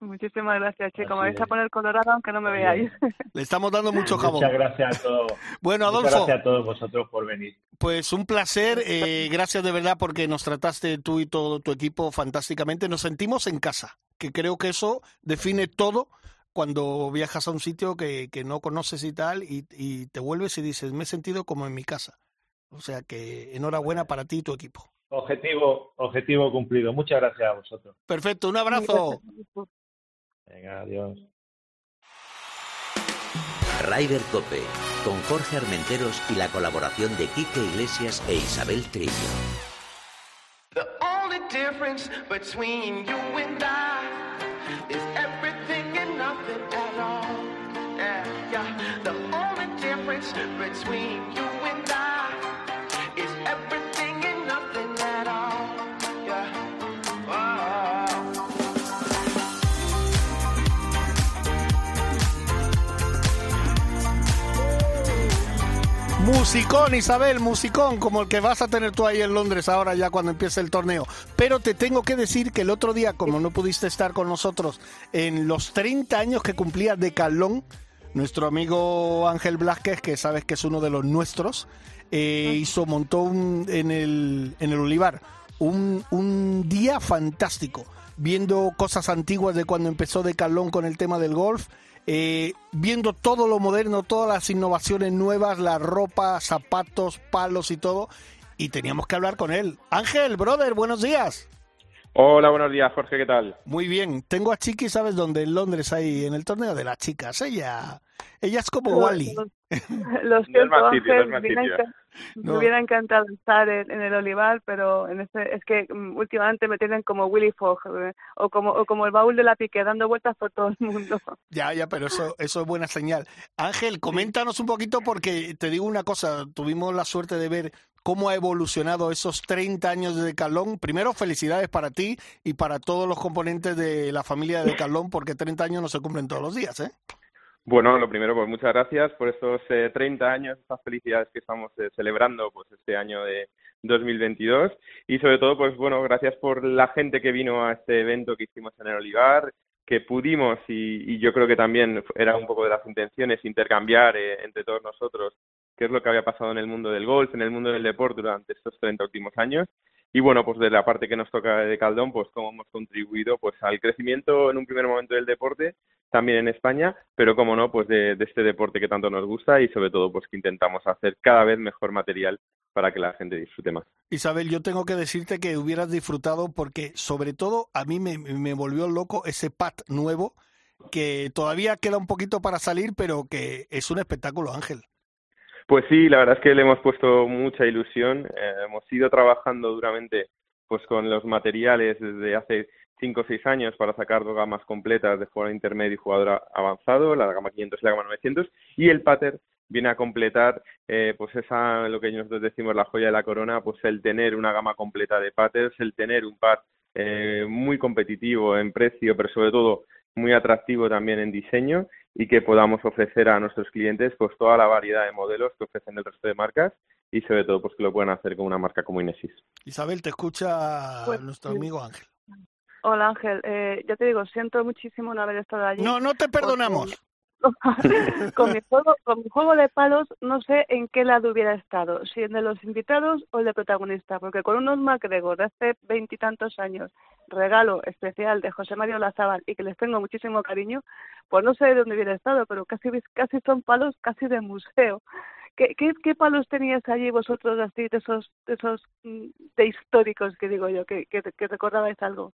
Speaker 2: Muchísimas gracias, chico. Me vais a poner colorado aunque no me veáis. <laughs>
Speaker 1: Le estamos dando mucho jabón.
Speaker 6: Muchas gracias a todos. <laughs>
Speaker 1: Bueno, Adolfo.
Speaker 6: Muchas gracias a todos vosotros por venir.
Speaker 1: Pues un placer. Eh, gracias de verdad porque nos trataste tú y todo tu equipo fantásticamente. Nos sentimos en casa, que creo que eso define todo cuando viajas a un sitio que, que no conoces y tal, y, y te vuelves y dices, me he sentido como en mi casa. O sea que enhorabuena para ti y tu equipo.
Speaker 6: Objetivo, objetivo cumplido. Muchas gracias a vosotros.
Speaker 1: Perfecto, un abrazo.
Speaker 6: Venga, adiós.
Speaker 4: Rider Cope, con Jorge Armenteros y la colaboración de Quique Iglesias e Isabel Trillo.
Speaker 7: The only difference between you and I is everything and nothing at all. Yeah, yeah. The only difference between
Speaker 1: Musicón, Isabel, musicón, como el que vas a tener tú ahí en Londres ahora ya cuando empiece el torneo. Pero te tengo que decir que el otro día, como no pudiste estar con nosotros en los 30 años que cumplía de Calón, nuestro amigo Ángel Blasquez, que sabes que es uno de los nuestros, eh, hizo, montó un- en, el, en el Olivar un, un día fantástico, viendo cosas antiguas de cuando empezó de Calón con el tema del golf, eh, viendo todo lo moderno, todas las innovaciones nuevas, la ropa, zapatos, palos y todo, y teníamos que hablar con él. Ángel, brother, buenos días.
Speaker 8: Hola, buenos días, Jorge, ¿qué tal?
Speaker 1: Muy bien, tengo a Chiqui, ¿sabes dónde? En Londres, ahí, en el torneo de las chicas. Ella, ella es como Wally. <laughs>
Speaker 2: Lo
Speaker 8: No es
Speaker 2: siento,
Speaker 8: más sitio, no
Speaker 2: me hubiera,
Speaker 8: sitio.
Speaker 2: enca-
Speaker 1: No.
Speaker 2: me hubiera encantado estar en, en el Olivar, pero en este, es que mm, últimamente me tienen como Willy Fogg eh, o como o como el baúl de la pique dando vueltas por todo el mundo. <laughs>
Speaker 1: Ya, ya, pero eso, eso es buena señal. Ángel, coméntanos un poquito porque te digo una cosa, tuvimos la suerte de ver cómo ha evolucionado esos 30 años de Decalón. Primero, felicidades para ti y para todos los componentes de la familia de Decalón, porque 30 años no se cumplen todos los días, ¿eh?
Speaker 8: Bueno, lo primero, pues muchas gracias por estos eh, 30 años, estas felicidades que estamos eh, celebrando pues este año de 2022 y sobre todo, pues bueno, gracias por la gente que vino a este evento que hicimos en el Olivar, que pudimos y, yo creo que también era un poco de las intenciones intercambiar eh, entre todos nosotros qué es lo que había pasado en el mundo del golf, en el mundo del deporte durante estos 30 últimos años y bueno, pues de la parte que nos toca de Caldón, pues cómo hemos contribuido pues al crecimiento en un primer momento del deporte, también en España, pero como no, pues de, este deporte que tanto nos gusta y sobre todo pues que intentamos hacer cada vez mejor material para que la gente disfrute más.
Speaker 1: Isabel, yo tengo que decirte que hubieras disfrutado porque sobre todo a mí me, me volvió loco ese pad nuevo que todavía queda un poquito para salir, pero que es un espectáculo, Ángel.
Speaker 8: Pues sí, la verdad es que le hemos puesto mucha ilusión. Eh, hemos ido trabajando duramente pues con los materiales desde hace cinco o seis años para sacar dos gamas completas de jugador intermedio y jugador avanzado, la gama 500 y la gama 900, y el pattern viene a completar eh, pues esa lo que nosotros decimos la joya de la corona, pues el tener una gama completa de patterns, el tener un par eh, muy competitivo en precio, pero sobre todo muy atractivo también en diseño y que podamos ofrecer a nuestros clientes pues toda la variedad de modelos que ofrecen el resto de marcas y sobre todo pues que lo puedan hacer con una marca como Inesis.
Speaker 1: Isabel, te escucha
Speaker 2: Pues,
Speaker 1: nuestro amigo Ángel.
Speaker 2: Hola Ángel, eh, ya te digo, siento muchísimo no haber estado allí.
Speaker 1: No, no te perdonamos. <laughs>
Speaker 2: con mi juego, con mi juego de palos no sé en qué lado hubiera estado, si en de los invitados o el de protagonista, porque con unos MacGregor de hace veintitantos años, regalo especial de José Mario Lazábal y que les tengo muchísimo cariño, pues no sé de dónde hubiera estado, pero casi casi son palos casi de museo. ¿Qué, qué, qué palos teníais allí vosotros así de esos de esos mm, de históricos que digo yo que, que, que recordabais algo?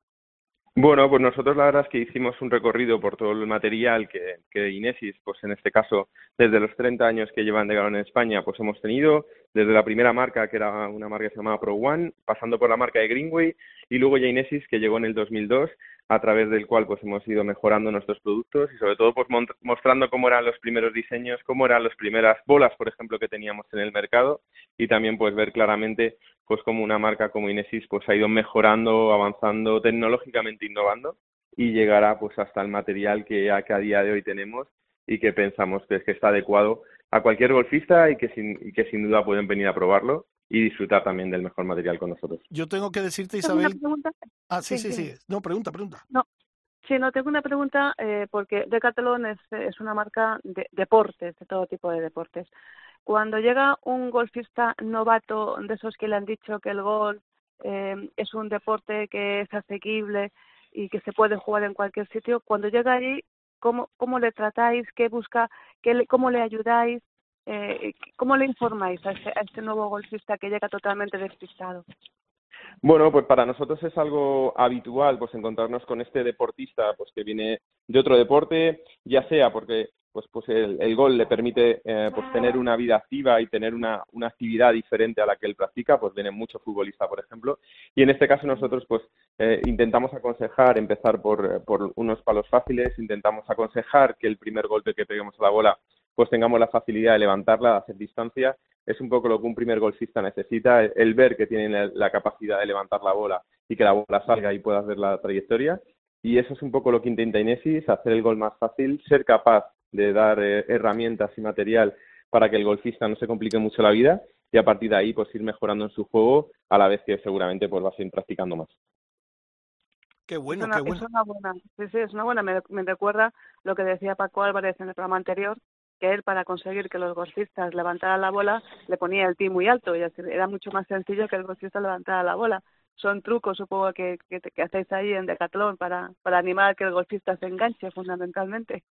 Speaker 8: Bueno, pues nosotros la verdad es que hicimos un recorrido por todo el material que, que Inesis, pues en este caso, desde los 30 años que llevan de galón en España, pues hemos tenido, desde la primera marca, que era una marca que se llamaba Pro One, pasando por la marca de Greenway, y luego ya Inesis, que llegó en el 2002, a través del cual pues hemos ido mejorando nuestros productos y sobre todo pues mostrando cómo eran los primeros diseños, cómo eran las primeras bolas, por ejemplo, que teníamos en el mercado y también pues ver claramente pues como una marca como Inesis pues ha ido mejorando, avanzando tecnológicamente, innovando y llegará pues hasta el material que a, que a día de hoy tenemos y que pensamos que, es que está adecuado a cualquier golfista y que sin, y que sin duda pueden venir a probarlo y disfrutar también del mejor material con nosotros.
Speaker 1: Yo tengo que decirte,
Speaker 2: ¿Tengo una
Speaker 1: Isabel.
Speaker 2: pregunta?
Speaker 1: Ah, sí,
Speaker 2: Sí,
Speaker 1: sí,
Speaker 2: sí.
Speaker 1: sí. No, pregunta, pregunta.
Speaker 2: No, sí, no, tengo una pregunta eh, porque Decathlon es, es una marca de deportes, de todo tipo de deportes. Cuando llega un golfista novato, de esos que le han dicho que el golf eh, es un deporte que es asequible y que se puede jugar en cualquier sitio, cuando llega allí, ¿cómo, cómo le tratáis? ¿Qué busca? Qué le, ¿Cómo le ayudáis? Eh, ¿Cómo le informáis a este, a este nuevo golfista que llega totalmente despistado?
Speaker 8: Bueno, pues para nosotros es algo habitual pues encontrarnos con este deportista pues que viene de otro deporte, ya sea porque pues pues el, el gol le permite eh, pues tener una vida activa y tener una, una actividad diferente a la que él practica, pues viene mucho futbolista, por ejemplo, y en este caso nosotros pues eh, intentamos aconsejar empezar por, por unos palos fáciles, intentamos aconsejar que el primer golpe que peguemos a la bola pues tengamos la facilidad de levantarla, de hacer distancia es un poco lo que un primer golfista necesita, el ver que tiene la, capacidad de levantar la bola y que la bola salga y pueda ver la trayectoria. Y eso es un poco lo que intenta Inesis, hacer el gol más fácil, ser capaz de dar eh, herramientas y material para que el golfista no se complique mucho la vida y a partir de ahí pues ir mejorando en su juego a la vez que seguramente pues va a seguir practicando más.
Speaker 1: Qué bueno,
Speaker 2: es una,
Speaker 1: qué bueno.
Speaker 2: Es una buena, sí, sí, es una buena. Me, me recuerda lo que decía Paco Álvarez en el programa anterior, que él para conseguir que los golfistas levantaran la bola le ponía el tee muy alto y era mucho más sencillo que el golfista levantara la bola. Son trucos, supongo, que, que, que hacéis ahí en Decathlon para, para animar a que el golfista se enganche fundamentalmente.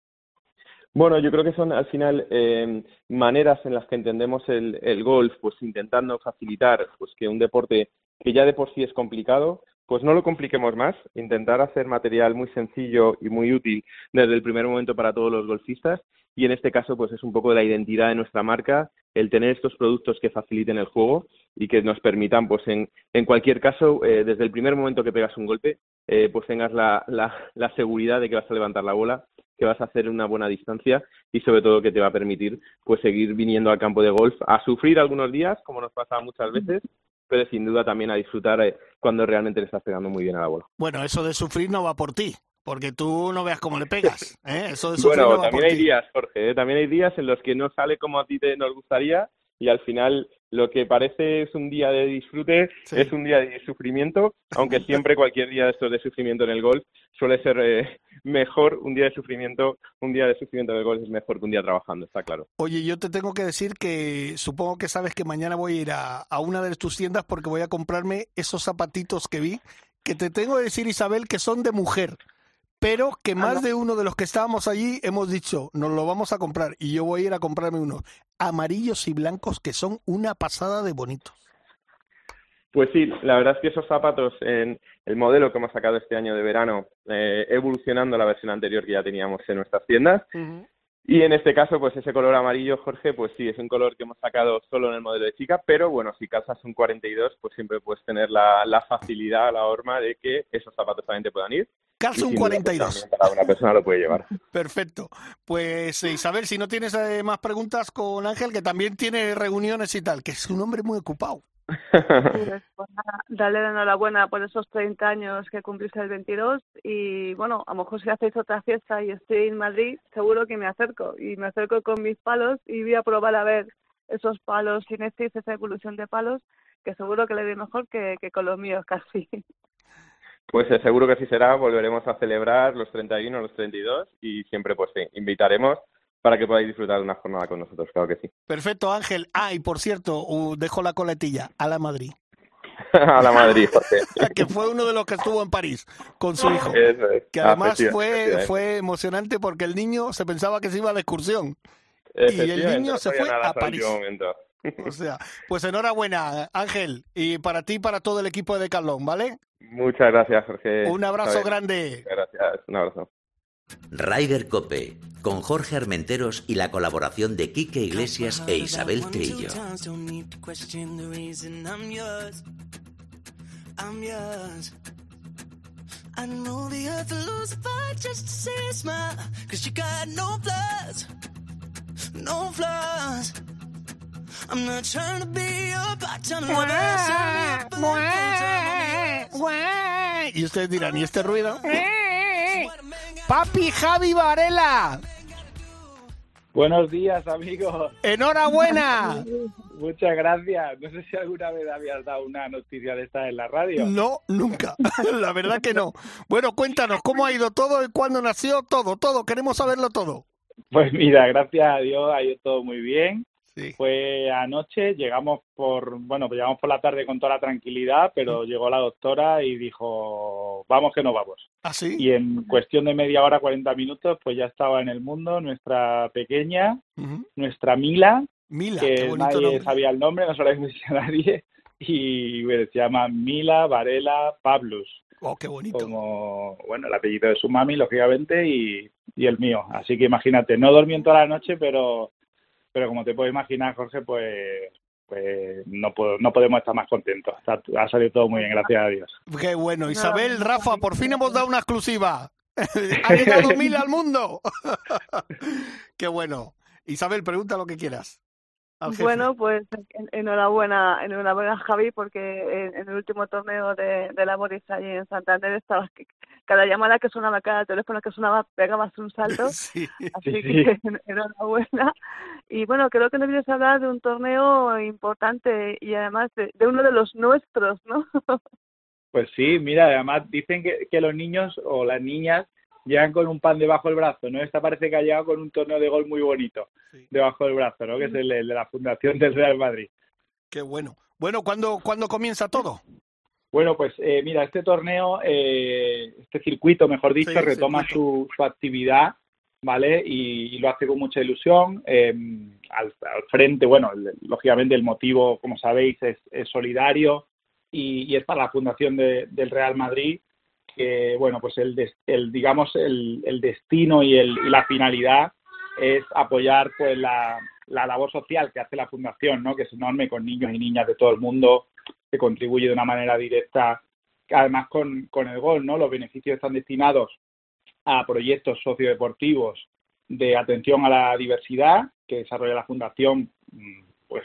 Speaker 8: Bueno, yo creo que son al final eh, maneras en las que entendemos el, el golf, pues intentando facilitar pues que un deporte que ya de por sí es complicado, pues no lo compliquemos más, intentar hacer material muy sencillo y muy útil desde el primer momento para todos los golfistas. Y en este caso pues es un poco la identidad de nuestra marca el tener estos productos que faciliten el juego y que nos permitan pues en, en cualquier caso eh, desde el primer momento que pegas un golpe eh, pues tengas la, la, la seguridad de que vas a levantar la bola que vas a hacer una buena distancia y sobre todo que te va a permitir pues seguir viniendo al campo de golf a sufrir algunos días como nos pasa muchas veces pero sin duda también a disfrutar eh, cuando realmente le estás pegando muy bien a la bola.
Speaker 1: Bueno, eso de sufrir no va por ti, porque tú no veas cómo le pegas. <laughs> ¿eh? Eso de sufrir
Speaker 8: Bueno,
Speaker 1: no va
Speaker 8: también
Speaker 1: por
Speaker 8: hay
Speaker 1: ti.
Speaker 8: días, Jorge, ¿eh? también hay días en los que no sale como a ti te nos gustaría y al final lo que parece es un día de disfrute
Speaker 1: Sí.
Speaker 8: es un día de sufrimiento, aunque <laughs> siempre cualquier día de estos de sufrimiento en el golf suele ser eh, mejor un día de sufrimiento, un día de sufrimiento en el golf es mejor que un día trabajando, está claro.
Speaker 1: Oye, yo te tengo que decir que supongo que sabes que mañana voy a ir a, a una de tus tiendas porque voy a comprarme esos zapatitos que vi, que te tengo que decir, Isabel, que son de mujer, pero que más de uno de los que estábamos allí hemos dicho, nos lo vamos a comprar y yo voy a ir a comprarme unos amarillos y blancos que son una pasada de bonitos.
Speaker 8: Pues sí, la verdad es que esos zapatos en el modelo que hemos sacado este año de verano, eh, evolucionando la versión anterior que ya teníamos en nuestras tiendas, Y en este caso, pues ese color amarillo, Jorge, pues sí, es un color que hemos sacado solo en el modelo de chica, pero bueno, si calzas un 42, pues siempre puedes tener la, la facilidad, la horma de que esos zapatos también te puedan ir. Sin pues,
Speaker 1: 42.
Speaker 8: también Para una persona lo puede llevar. <laughs>
Speaker 1: Perfecto. Pues eh, Isabel, si no tienes eh, más preguntas con Ángel, que también tiene reuniones y tal, que es un hombre muy ocupado. <laughs>
Speaker 2: Pues Dale la enhorabuena por esos 30 años que cumpliste el 22 y bueno, a lo mejor si hacéis otra fiesta y estoy en Madrid, seguro que me acerco y me acerco con mis palos y voy a probar a ver esos palos Kinesis, esa evolución de palos, que seguro que le doy mejor que, que con los míos <laughs> casi.
Speaker 8: Pues eh, seguro que así será, volveremos a celebrar los 31, los 32 y siempre pues sí, invitaremos para que podáis disfrutar de una jornada con nosotros, claro que sí.
Speaker 1: Perfecto, Ángel. Ah, y por cierto, uh, dejo la coletilla a la Madrid, <laughs>
Speaker 8: a la Madrid, Jorge. <laughs>
Speaker 1: que fue uno de los que estuvo en París con su hijo.
Speaker 8: Eso es.
Speaker 1: Que además fue, fue emocionante porque el niño se pensaba que se iba de excursión. y el niño se fue a París. <laughs> O sea, pues enhorabuena, Ángel. Y para ti y para todo el equipo de Decathlon, ¿vale?
Speaker 8: Muchas gracias, Jorge.
Speaker 1: Un abrazo grande.
Speaker 8: Gracias, un abrazo.
Speaker 4: Ryder Cope, con Jorge Armenteros y la colaboración de Quique Iglesias e Isabel Trillo.
Speaker 9: Don't need to question the reason I'm yours. I'm yours. I know the earth will lose a fight just to see a smile. Cause you got no flaws. No flaws. I'm not trying to be your part. Tell me what else I need, but I'm full-time on yours.
Speaker 1: Y ustedes dirán, ¿y este ruido? Papi Javi Varela,
Speaker 10: Buenos días, amigos.
Speaker 1: enhorabuena. <laughs>
Speaker 10: Muchas gracias. No sé si alguna vez habías dado una noticia de esta en la radio.
Speaker 1: No, nunca. <laughs> La verdad que no. Bueno, cuéntanos, ¿cómo ha ido todo y cuándo nació todo? Todo, queremos saberlo todo.
Speaker 10: Pues mira, gracias a Dios ha ido todo muy bien.
Speaker 1: Sí.
Speaker 10: Fue anoche, llegamos por, bueno, pues llegamos por la tarde con toda la tranquilidad, pero llegó la doctora y dijo, vamos que no vamos.
Speaker 1: ¿Ah, sí?
Speaker 10: Y en cuestión de media hora, 40 minutos, pues ya estaba en el mundo nuestra pequeña, nuestra Mila,
Speaker 1: Mila,
Speaker 10: que
Speaker 1: qué bonito
Speaker 10: nadie
Speaker 1: nombre.
Speaker 10: sabía el nombre, no se lo había dicho a nadie, y bueno, se llama Mila Varela Pablus,
Speaker 1: Oh, qué bonito.
Speaker 10: como, bueno, el apellido de su mami, lógicamente, y, y el mío. Así que imagínate, no dormí en toda la noche, pero, pero como te puedes imaginar, Jorge, pues, pues no, puedo, no podemos estar más contentos. Está- ha salido todo muy bien, gracias a Dios.
Speaker 1: Qué bueno. Isabel, Rafa, por fin hemos dado una exclusiva. <laughs> ha llegado Mila al mundo. <laughs> qué bueno. Isabel, pregunta lo que quieras. Jefe.
Speaker 2: Bueno, pues en- enhorabuena, enhorabuena Javi, porque en, en el último torneo de, de la Boris allí en Santander estabas que cada llamada que sonaba, cada teléfono que sonaba, pegabas un salto. <laughs>
Speaker 1: Sí.
Speaker 2: Así
Speaker 10: Sí,
Speaker 2: que en- enhorabuena. Y bueno, creo que nos vienes a hablar de un torneo importante y además de, de uno de los nuestros, ¿no? <laughs>
Speaker 10: Pues sí, mira, además dicen que, que los niños o las niñas llegan con un pan debajo del brazo, ¿no? Esta parece que ha llegado con un torneo de gol muy bonito
Speaker 1: Sí.
Speaker 10: debajo del brazo, ¿no? Que es el, el de la Fundación del Real Madrid.
Speaker 1: Qué bueno. Bueno, ¿cuándo, ¿cuándo comienza todo?
Speaker 10: Bueno, pues eh, mira, este torneo, eh, este circuito, mejor dicho,
Speaker 1: Sí,
Speaker 10: retoma su, su actividad, ¿vale? Y, y lo hace con mucha ilusión. eh, al, al frente, bueno, el- lógicamente el motivo, como sabéis, es, es solidario y, y es para la fundación de- del Real Madrid, que, bueno, pues el, el digamos, el, el destino y, el, y la finalidad es apoyar pues la, la labor social que hace la fundación, ¿no? Que es enorme con niños y niñas de todo el mundo, que contribuye de una manera directa, además con, con el gol, ¿no? Los beneficios están destinados a proyectos sociodeportivos de atención a la diversidad que desarrolla la Fundación,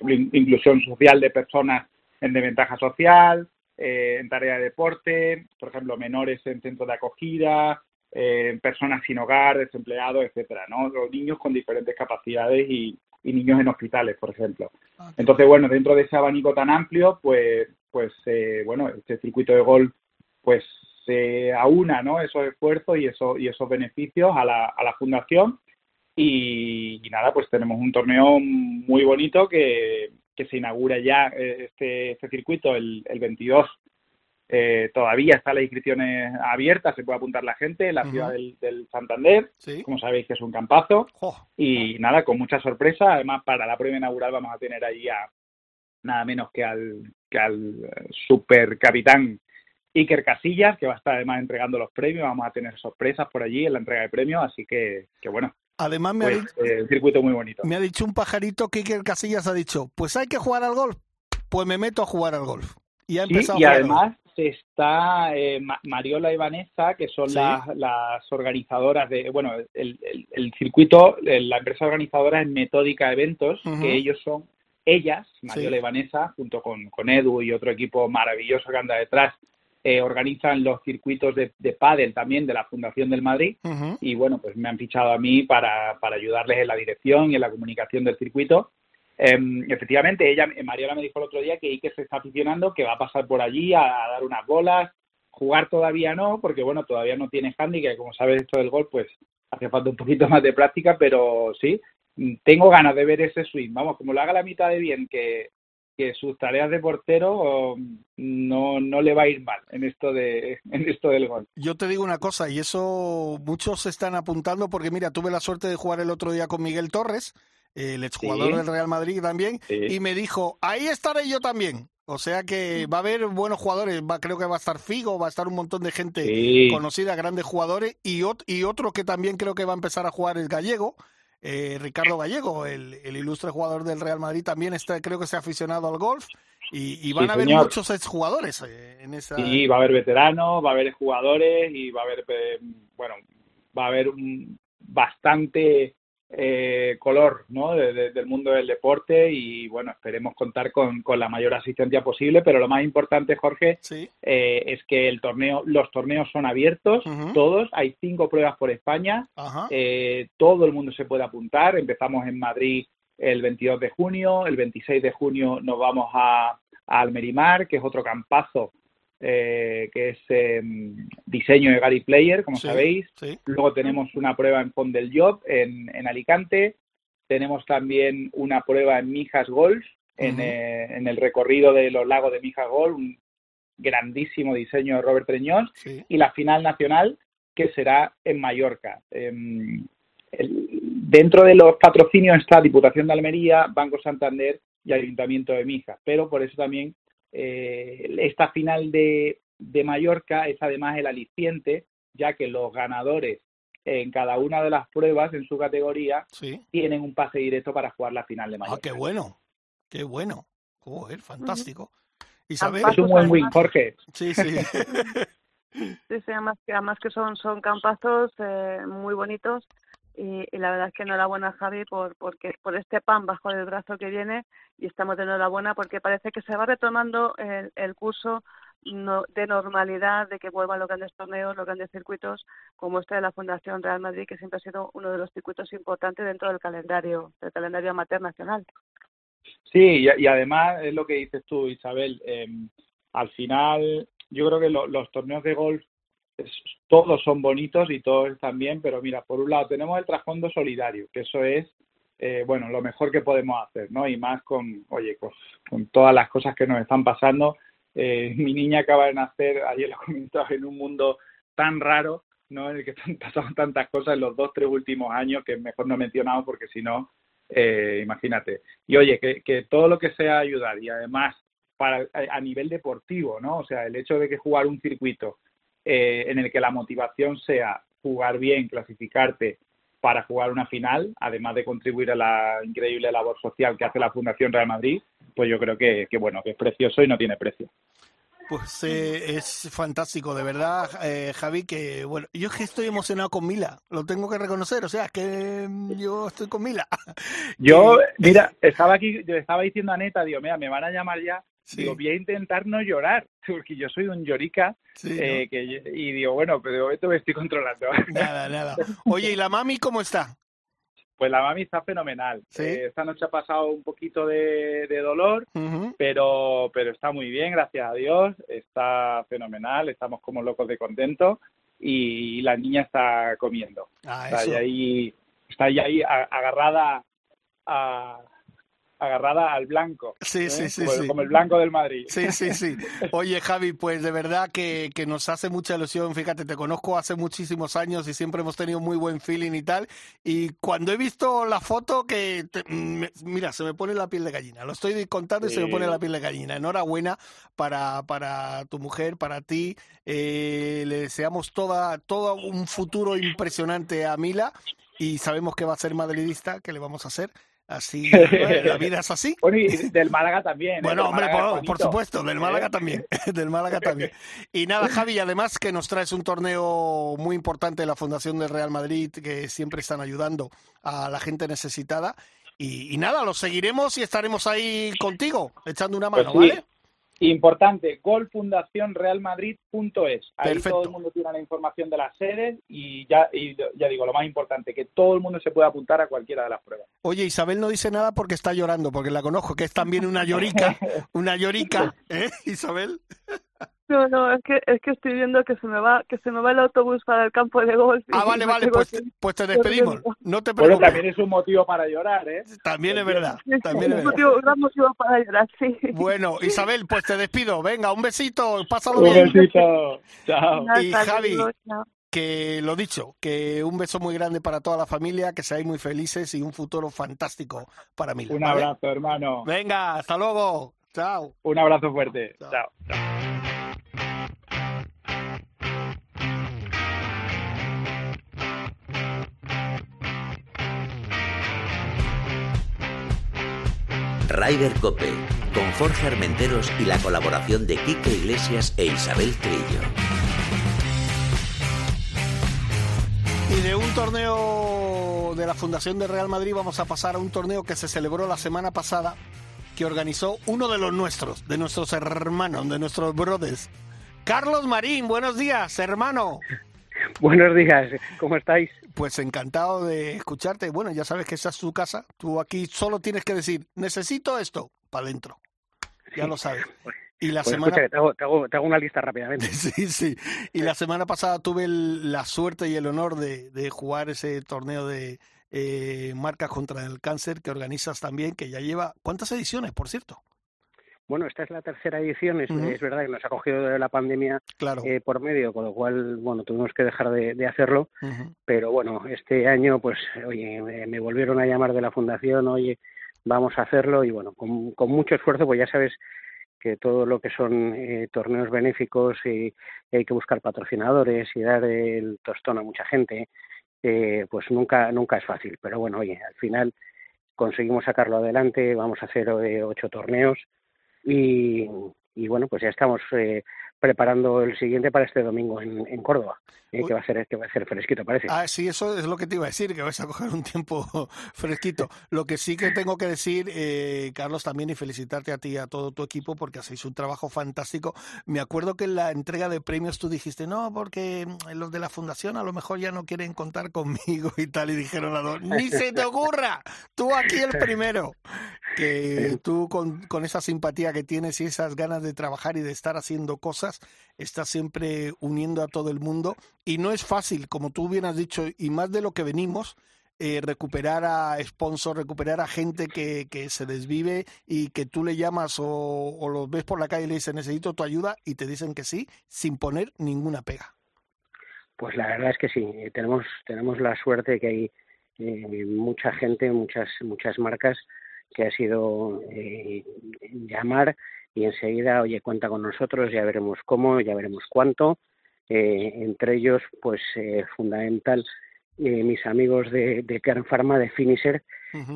Speaker 10: in- inclusión social de personas en desventaja social, eh, en tarea de deporte, por ejemplo, menores en centros de acogida, eh, personas sin hogar, desempleados, etcétera, ¿no? Los niños con diferentes capacidades y, y niños en hospitales, por ejemplo. Entonces, bueno, dentro de ese abanico tan amplio, pues, pues eh, bueno, este circuito de gol, pues se aúna, ¿no? Esos esfuerzos y, eso, y esos beneficios a la, a la fundación. Y, y nada, pues tenemos un torneo muy bonito que, que se inaugura ya eh, este, este circuito el, el 22. Eh, todavía están las inscripciones abiertas, se puede apuntar la gente en la ciudad del, del Santander.
Speaker 1: Sí.
Speaker 10: Como sabéis que es un campazo. Y nada, con mucha sorpresa. Además, para la prueba inaugural vamos a tener allí a nada menos que al, que al eh, super capitán Iker Casillas, que va a estar además entregando los premios. Vamos a tener sorpresas por allí en la entrega de premios. Así que, que bueno,
Speaker 1: Además, me, ha
Speaker 10: pues eh, un circuito muy bonito.
Speaker 1: me ha dicho un pajarito que Iker Casillas ha dicho, pues hay que jugar al golf. Pues me meto a jugar al golf. Y ha
Speaker 10: Sí,
Speaker 1: empezado
Speaker 10: y
Speaker 1: a
Speaker 10: además está eh, Ma- Mariola y Vanessa, que son
Speaker 1: Sí.
Speaker 10: las, las organizadoras de, bueno, el, el- el circuito, eh, la empresa organizadora es Metódica Eventos, que ellos son, ellas, Mariola y Vanessa, junto con, con Edu y otro equipo maravilloso que anda detrás, eh, organizan los circuitos de, de pádel también de la Fundación del Madrid y bueno, pues me han fichado a mí para, para ayudarles en la dirección y en la comunicación del circuito. Em, efectivamente, ella, Mariola me dijo el otro día que Iker se está aficionando, que va a pasar por allí a, a dar unas bolas, jugar todavía no, porque bueno, todavía no tiene handicap, y como sabes esto del golf, pues hace falta un poquito <laughs> más de práctica, pero sí, mm, tengo ganas de ver ese swing, vamos, como lo haga la mitad de bien que, que sus tareas de portero mm, no, no le va a ir mal en esto de <laughs> en esto del golf.
Speaker 1: Yo te digo una cosa, y eso muchos se están apuntando, porque mira, tuve la suerte de jugar el otro día con Miguel Torres, el exjugador
Speaker 10: Sí.
Speaker 1: del Real Madrid también,
Speaker 10: Sí.
Speaker 1: y me dijo, ahí estaré yo también. O sea que va a haber buenos jugadores, va, creo que va a estar Figo, va a estar un montón de gente
Speaker 10: Sí.
Speaker 1: conocida, grandes jugadores, y, ot- y otro que también creo que va a empezar a jugar es Gallego, eh, Ricardo Gallego, el, el ilustre jugador del Real Madrid, también está, creo que se ha aficionado al golf, y, y van
Speaker 10: Sí,
Speaker 1: a haber
Speaker 10: señor.
Speaker 1: muchos exjugadores eh, en esa...
Speaker 10: Sí, va a haber veteranos, va a haber jugadores y va a haber, eh, bueno, va a haber un bastante eh, color ¿no? de- de- del mundo del deporte y bueno, esperemos contar con, con la mayor asistencia posible, pero lo más importante, Jorge,
Speaker 1: Sí.
Speaker 10: eh, es que el torneo, los torneos son abiertos, todos, hay cinco pruebas por España, eh, todo el mundo se puede apuntar. Empezamos en Madrid el 22 de junio, el 26 de junio nos vamos a, a Almerimar, que es otro campazo eh, que es eh, diseño de Gary Player, como
Speaker 1: Sí,
Speaker 10: sabéis.
Speaker 1: sí.
Speaker 10: Luego tenemos una prueba en del Job en, en Alicante. Tenemos también una prueba en Mijas Golf, en, eh, en el recorrido de los lagos de Mijas Golf, un grandísimo diseño de Robert Treñón
Speaker 1: Sí.
Speaker 10: y la final nacional que será en Mallorca. Em, el- dentro de los patrocinios está Diputación de Almería, Banco Santander y Ayuntamiento de Mijas, pero por eso también eh, esta final de, de Mallorca es además el aliciente, ya que los ganadores en cada una de las pruebas en su categoría
Speaker 1: Sí.
Speaker 10: tienen un pase directo para jugar la final de
Speaker 1: Ah,
Speaker 10: Mallorca.
Speaker 1: qué bueno. Qué bueno. Joder, fantástico.
Speaker 2: Ah,
Speaker 1: Isabel.
Speaker 10: Es un buen win, Jorge.
Speaker 1: Sí, sí. <laughs>
Speaker 2: Sí, sí, además que, además que son, son campazos eh, muy bonitos y, y la verdad es que enhorabuena Javi por, porque, por este pan bajo el brazo que viene y estamos de enhorabuena porque parece que se va retomando el, el curso no- de normalidad, de que vuelvan los grandes torneos, los grandes circuitos, como este de la Fundación Real Madrid, que siempre ha sido uno de los circuitos importantes dentro del calendario, del calendario amateur nacional.
Speaker 10: Sí, y, y además es lo que dices tú, Isabel. eh, al final, yo creo que lo- los torneos de golf todos son bonitos y todos están bien, pero mira, por un lado tenemos el trasfondo solidario, que eso es, eh, bueno, lo mejor que podemos hacer, ¿no? Y más con, oye, con, con todas las cosas que nos están pasando. Eh, <laughs> mi niña acaba de nacer, ayer lo comentaba, en un mundo tan raro, ¿no? En el que están <laughs> pasando tantas cosas en los dos, tres últimos años que mejor no he mencionado porque si no, eh, imagínate. Y oye, que, que todo lo que sea ayudar y además para a nivel deportivo, ¿no? O sea, el hecho de que jugar un circuito eh, en el que la motivación sea jugar bien, clasificarte para jugar una final, además de contribuir a la increíble labor social que hace la Fundación Real Madrid, pues yo creo que, que bueno, que es precioso y no tiene precio.
Speaker 1: Pues eh, es fantástico, de verdad, eh, Javi, que bueno, yo es que estoy emocionado con Mila, lo tengo que reconocer, o sea, que mm, yo estoy con Mila.
Speaker 10: Yo, <laughs> mira, estaba aquí, yo estaba diciendo a Neta, digo, mira, me van a llamar ya,
Speaker 1: Sí.
Speaker 10: digo, voy a intentar no llorar, <laughs> porque yo soy un llorica,
Speaker 1: Sí,
Speaker 10: eh, que, y digo, bueno, pero de momento me estoy controlando. <laughs>
Speaker 1: Nada, nada. Oye, ¿y la mami cómo está?
Speaker 10: Pues la mami está fenomenal.
Speaker 1: Sí.
Speaker 10: Eh, esta noche ha pasado un poquito de, de dolor, pero, pero está muy bien, gracias a Dios. Está fenomenal, estamos como locos de contento y la niña está comiendo.
Speaker 1: Ah,
Speaker 10: Está ahí, está ahí, agarrada a, agarrada al blanco.
Speaker 1: Sí,
Speaker 10: ¿eh?
Speaker 1: sí, sí,
Speaker 10: como, el-
Speaker 1: sí.
Speaker 10: como el blanco del Madrid.
Speaker 1: Sí, sí, sí. <laughs> Oye, Javi, pues de verdad que, que nos hace mucha ilusión. Fíjate, te conozco hace muchísimos años y siempre hemos tenido muy buen feeling y tal. Y cuando he visto la foto, que te- me- mira, se me pone la piel de gallina. Lo estoy contando y se me pone la piel de gallina. Enhorabuena para, para tu mujer, para ti. Eh, le deseamos toda, todo un futuro impresionante a Mila y sabemos que va a ser madridista, que le vamos a hacer. Así, <laughs> bueno, la vida es así.
Speaker 10: Bueno, y del Málaga también. ¿eh?
Speaker 1: Bueno, hombre,
Speaker 10: Málaga,
Speaker 1: por, supuesto, del Málaga
Speaker 10: ¿Eh?
Speaker 1: también, <laughs> del Málaga también. Y nada, Javi, además que nos traes un torneo muy importante de la Fundación del Real Madrid, que siempre están ayudando a la gente necesitada. Y, y nada, los seguiremos y estaremos ahí contigo, echando una
Speaker 10: Pues
Speaker 1: mano,
Speaker 10: sí.
Speaker 1: ¿vale?
Speaker 10: Importante, golfundacionrealmadrid.es. Ahí
Speaker 1: Perfecto.
Speaker 10: todo el mundo tiene la información de las sedes y ya, y ya digo, lo más importante, que todo el mundo se puede apuntar a cualquiera de las pruebas.
Speaker 1: Oye, Isabel no dice nada porque está llorando, porque la conozco, que es también una llorica, <laughs> una llorica, ¿eh, Isabel?
Speaker 2: No, no, es que, es que estoy viendo que se me va, que se me va el autobús para el campo de golf.
Speaker 1: Ah, vale, vale, pues, pues te despedimos. No te
Speaker 10: Bueno,
Speaker 1: preocupes.
Speaker 10: también es un motivo para llorar, ¿eh?
Speaker 1: También es verdad, también es
Speaker 2: un motivo- gran motivo para llorar, sí.
Speaker 1: Bueno, <laughs> Isabel, pues te despido. Venga, un besito, pásalo
Speaker 10: Un
Speaker 1: bien.
Speaker 10: besito. Chao.
Speaker 1: Y Javi, que lo dicho, que un beso muy grande para toda la familia, que seáis muy felices y un futuro fantástico para mí.
Speaker 10: Un abrazo, hermano.
Speaker 1: Venga, hasta luego. Chao.
Speaker 10: Un abrazo fuerte.
Speaker 1: Chao.
Speaker 10: Chao.
Speaker 4: Ryder Cope, con Jorge Armenteros y la colaboración de Quique Iglesias e Isabel Trillo.
Speaker 1: Y de un torneo de la Fundación de Real Madrid vamos a pasar a un torneo que se celebró la semana pasada, que organizó uno de los nuestros, de nuestros hermanos, de nuestros brothers. Carlos Marín, buenos días, hermano.
Speaker 11: Buenos días, ¿cómo estáis?
Speaker 1: Pues encantado de escucharte. Bueno, ya sabes que esa es tu casa. Tú aquí solo tienes que decir, necesito esto, para adentro. Ya lo sabes. <laughs> Y la
Speaker 11: Pues
Speaker 1: semana...
Speaker 11: escucha, que te hago, te, hago, te hago una lista rápidamente. <laughs>
Speaker 1: Sí, sí. Y la semana pasada tuve el- la suerte y el honor de, de jugar ese torneo de eh, marcas contra el cáncer que organizas también, que ya lleva... ¿Cuántas ediciones, por cierto?
Speaker 11: Bueno, esta es la tercera edición, es, es verdad que nos ha cogido la pandemia
Speaker 1: Claro.
Speaker 11: eh, por medio, con lo cual, bueno, tuvimos que dejar de, de hacerlo, pero bueno, este año, pues, oye, me, me volvieron a llamar de la fundación, oye, vamos a hacerlo y bueno, con, con mucho esfuerzo, pues ya sabes que todo lo que son eh, torneos benéficos y hay que buscar patrocinadores y dar el tostón a mucha gente, eh, pues nunca nunca es fácil. Pero bueno, oye, al final conseguimos sacarlo adelante, vamos a hacer eh, ocho torneos y, y bueno, pues ya estamos eh, preparando el siguiente para este domingo en, en Córdoba, eh, que va a ser que va a ser fresquito, parece.
Speaker 1: Ah, sí, eso es lo que te iba a decir, que vais a coger un tiempo <laughs> fresquito. Lo que sí que tengo que decir, eh, Carlos, también y felicitarte a ti y a todo tu equipo porque hacéis un trabajo fantástico. Me acuerdo que en la entrega de premios tú dijiste, no, porque mm, los de la fundación a lo mejor ya no quieren contar conmigo <laughs> y tal, y dijeron dos, ni se te ocurra, tú aquí el primero. Que tú con, con esa simpatía que tienes y esas ganas de trabajar y de estar haciendo cosas, estás siempre uniendo a todo el mundo y no es fácil, como tú bien has dicho, y más de lo que venimos, eh, recuperar a sponsors, recuperar a gente que, que se desvive y que tú le llamas o, los ves por la calle y le dices necesito tu ayuda y te dicen que sí, sin poner ninguna pega.
Speaker 11: Pues la verdad es que sí, eh, tenemos, tenemos la suerte que hay eh, mucha gente, muchas, muchas marcas que ha sido llamar y enseguida, oye, cuenta con nosotros, ya veremos cómo, ya veremos cuánto. Eh, entre ellos, pues eh, fundamental, eh, mis amigos de, de Kern Pharma, de Finisher,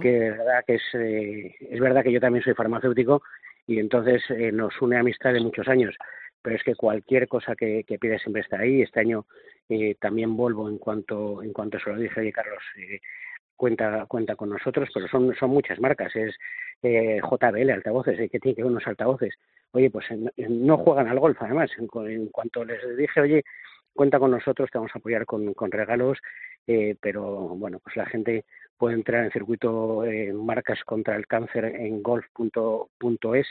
Speaker 11: que de verdad que es, eh, es verdad que yo también soy farmacéutico y entonces eh, nos une amistad de muchos años. Pero es que cualquier cosa que, que pide siempre está ahí. Este año eh, también Volvo, en cuanto en cuanto se lo dije, oye Carlos, eh, cuenta cuenta con nosotros, pero son son muchas marcas. Es eh, JBL, altavoces, eh, que tiene que ver unos altavoces. Oye, pues en- en- no juegan al golf, además. En, en cuanto les dije, oye, cuenta con nosotros, te vamos a apoyar con, con regalos, eh, pero bueno, pues la gente puede entrar en circuito eh, marcas contra el cáncer en golf.es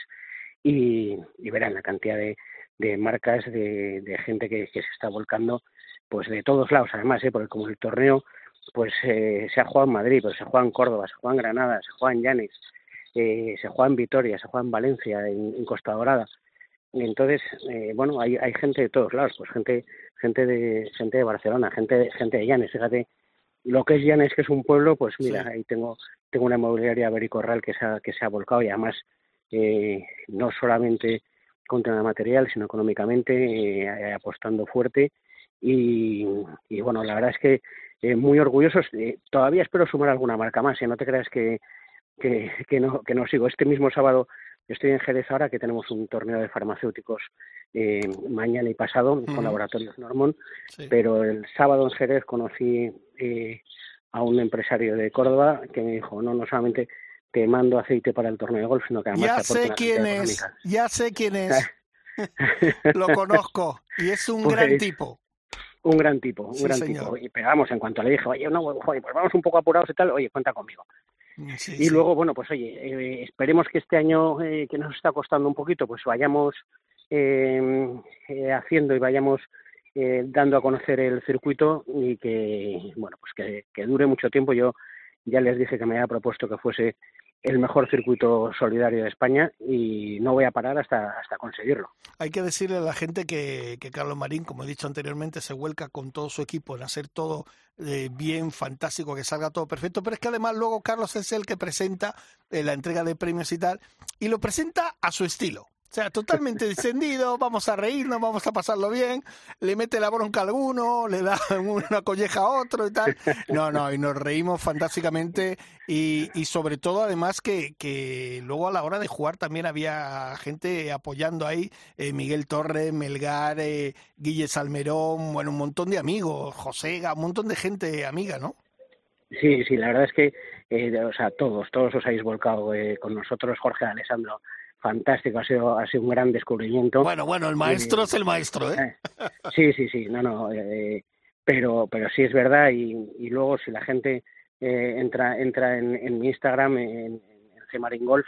Speaker 11: y, y verán la cantidad de, de marcas de, de gente que, que se está volcando pues de todos lados además ¿eh? porque como el torneo pues eh, se ha jugado en Madrid pero se juega en Córdoba se juega en Granada se juega en Llanes eh, se juega en Vitoria se juega en Valencia en, en Costa Dorada. Y entonces eh, bueno hay, hay gente de todos lados pues gente gente de gente de Barcelona gente gente de Llanes. Fíjate lo que es Llanes que es un pueblo pues mira ahí tengo tengo una inmobiliaria Bericorral que se ha, que se ha volcado y además eh, no solamente con tema material, sino económicamente, eh, apostando fuerte. Y, y, bueno, la verdad es que eh, muy orgullosos. Eh, todavía espero sumar alguna marca más, ¿eh? no te creas que, que, que, no, que no sigo. Este mismo sábado estoy en Jerez ahora, que tenemos un torneo de farmacéuticos eh, mañana y pasado
Speaker 1: Ujú.
Speaker 11: con Laboratorios Normon,
Speaker 1: Sí.
Speaker 11: pero el sábado en Jerez conocí eh, a un empresario de Córdoba que me dijo, no, no solamente te mando aceite para el torneo de golf, sino que además
Speaker 1: Ya sé quién es,
Speaker 11: económica.
Speaker 1: ya sé quién es, <laughs> lo conozco y es un
Speaker 11: Pues,
Speaker 1: gran tipo.
Speaker 11: Un gran tipo, un
Speaker 1: Sí,
Speaker 11: gran
Speaker 1: señor.
Speaker 11: tipo. Y pegamos en cuanto le dije, oye, no, joder, pues vamos un poco apurados y tal, oye, cuenta conmigo.
Speaker 1: Sí,
Speaker 11: y
Speaker 1: sí.
Speaker 11: luego, bueno, pues oye, eh, esperemos que este año eh, que nos está costando un poquito, pues vayamos eh, eh, haciendo y vayamos eh, dando a conocer el circuito y que, bueno, pues que, que dure mucho tiempo. Yo ya les dije que me había propuesto que fuese el mejor circuito solidario de España y no voy a parar hasta, hasta conseguirlo.
Speaker 1: Hay que decirle a la gente que, que Carlos Marín, como he dicho anteriormente, se vuelca con todo su equipo en hacer todo eh, bien, fantástico, que salga todo perfecto, pero es que además luego Carlos es el que presenta eh, la entrega de premios y tal, y lo presenta a su estilo. O sea, totalmente descendido, vamos a reírnos, vamos a pasarlo bien, le mete la bronca a alguno, le da <laughs> una colleja a otro y tal. No, no, y nos reímos fantásticamente y, y sobre todo además que, que luego a la hora de jugar también había gente apoyando ahí, eh, Miguel Torres, Melgar, eh, Guille Salmerón, bueno, un montón de amigos, Josega, un montón de gente amiga, ¿no?
Speaker 11: Sí, sí, la verdad es que, eh, o sea, todos, todos os habéis volcado eh, con nosotros, Jorge Alessandro, fantástico, ha sido, ha sido un gran descubrimiento.
Speaker 1: Bueno, bueno, el maestro
Speaker 11: Eh,
Speaker 1: es el maestro, ¿eh?
Speaker 11: Sí, sí, sí, no, no, eh, pero, pero sí es verdad y, y luego si la gente eh, entra, entra en, en mi Instagram, en, en Gemarin Golf,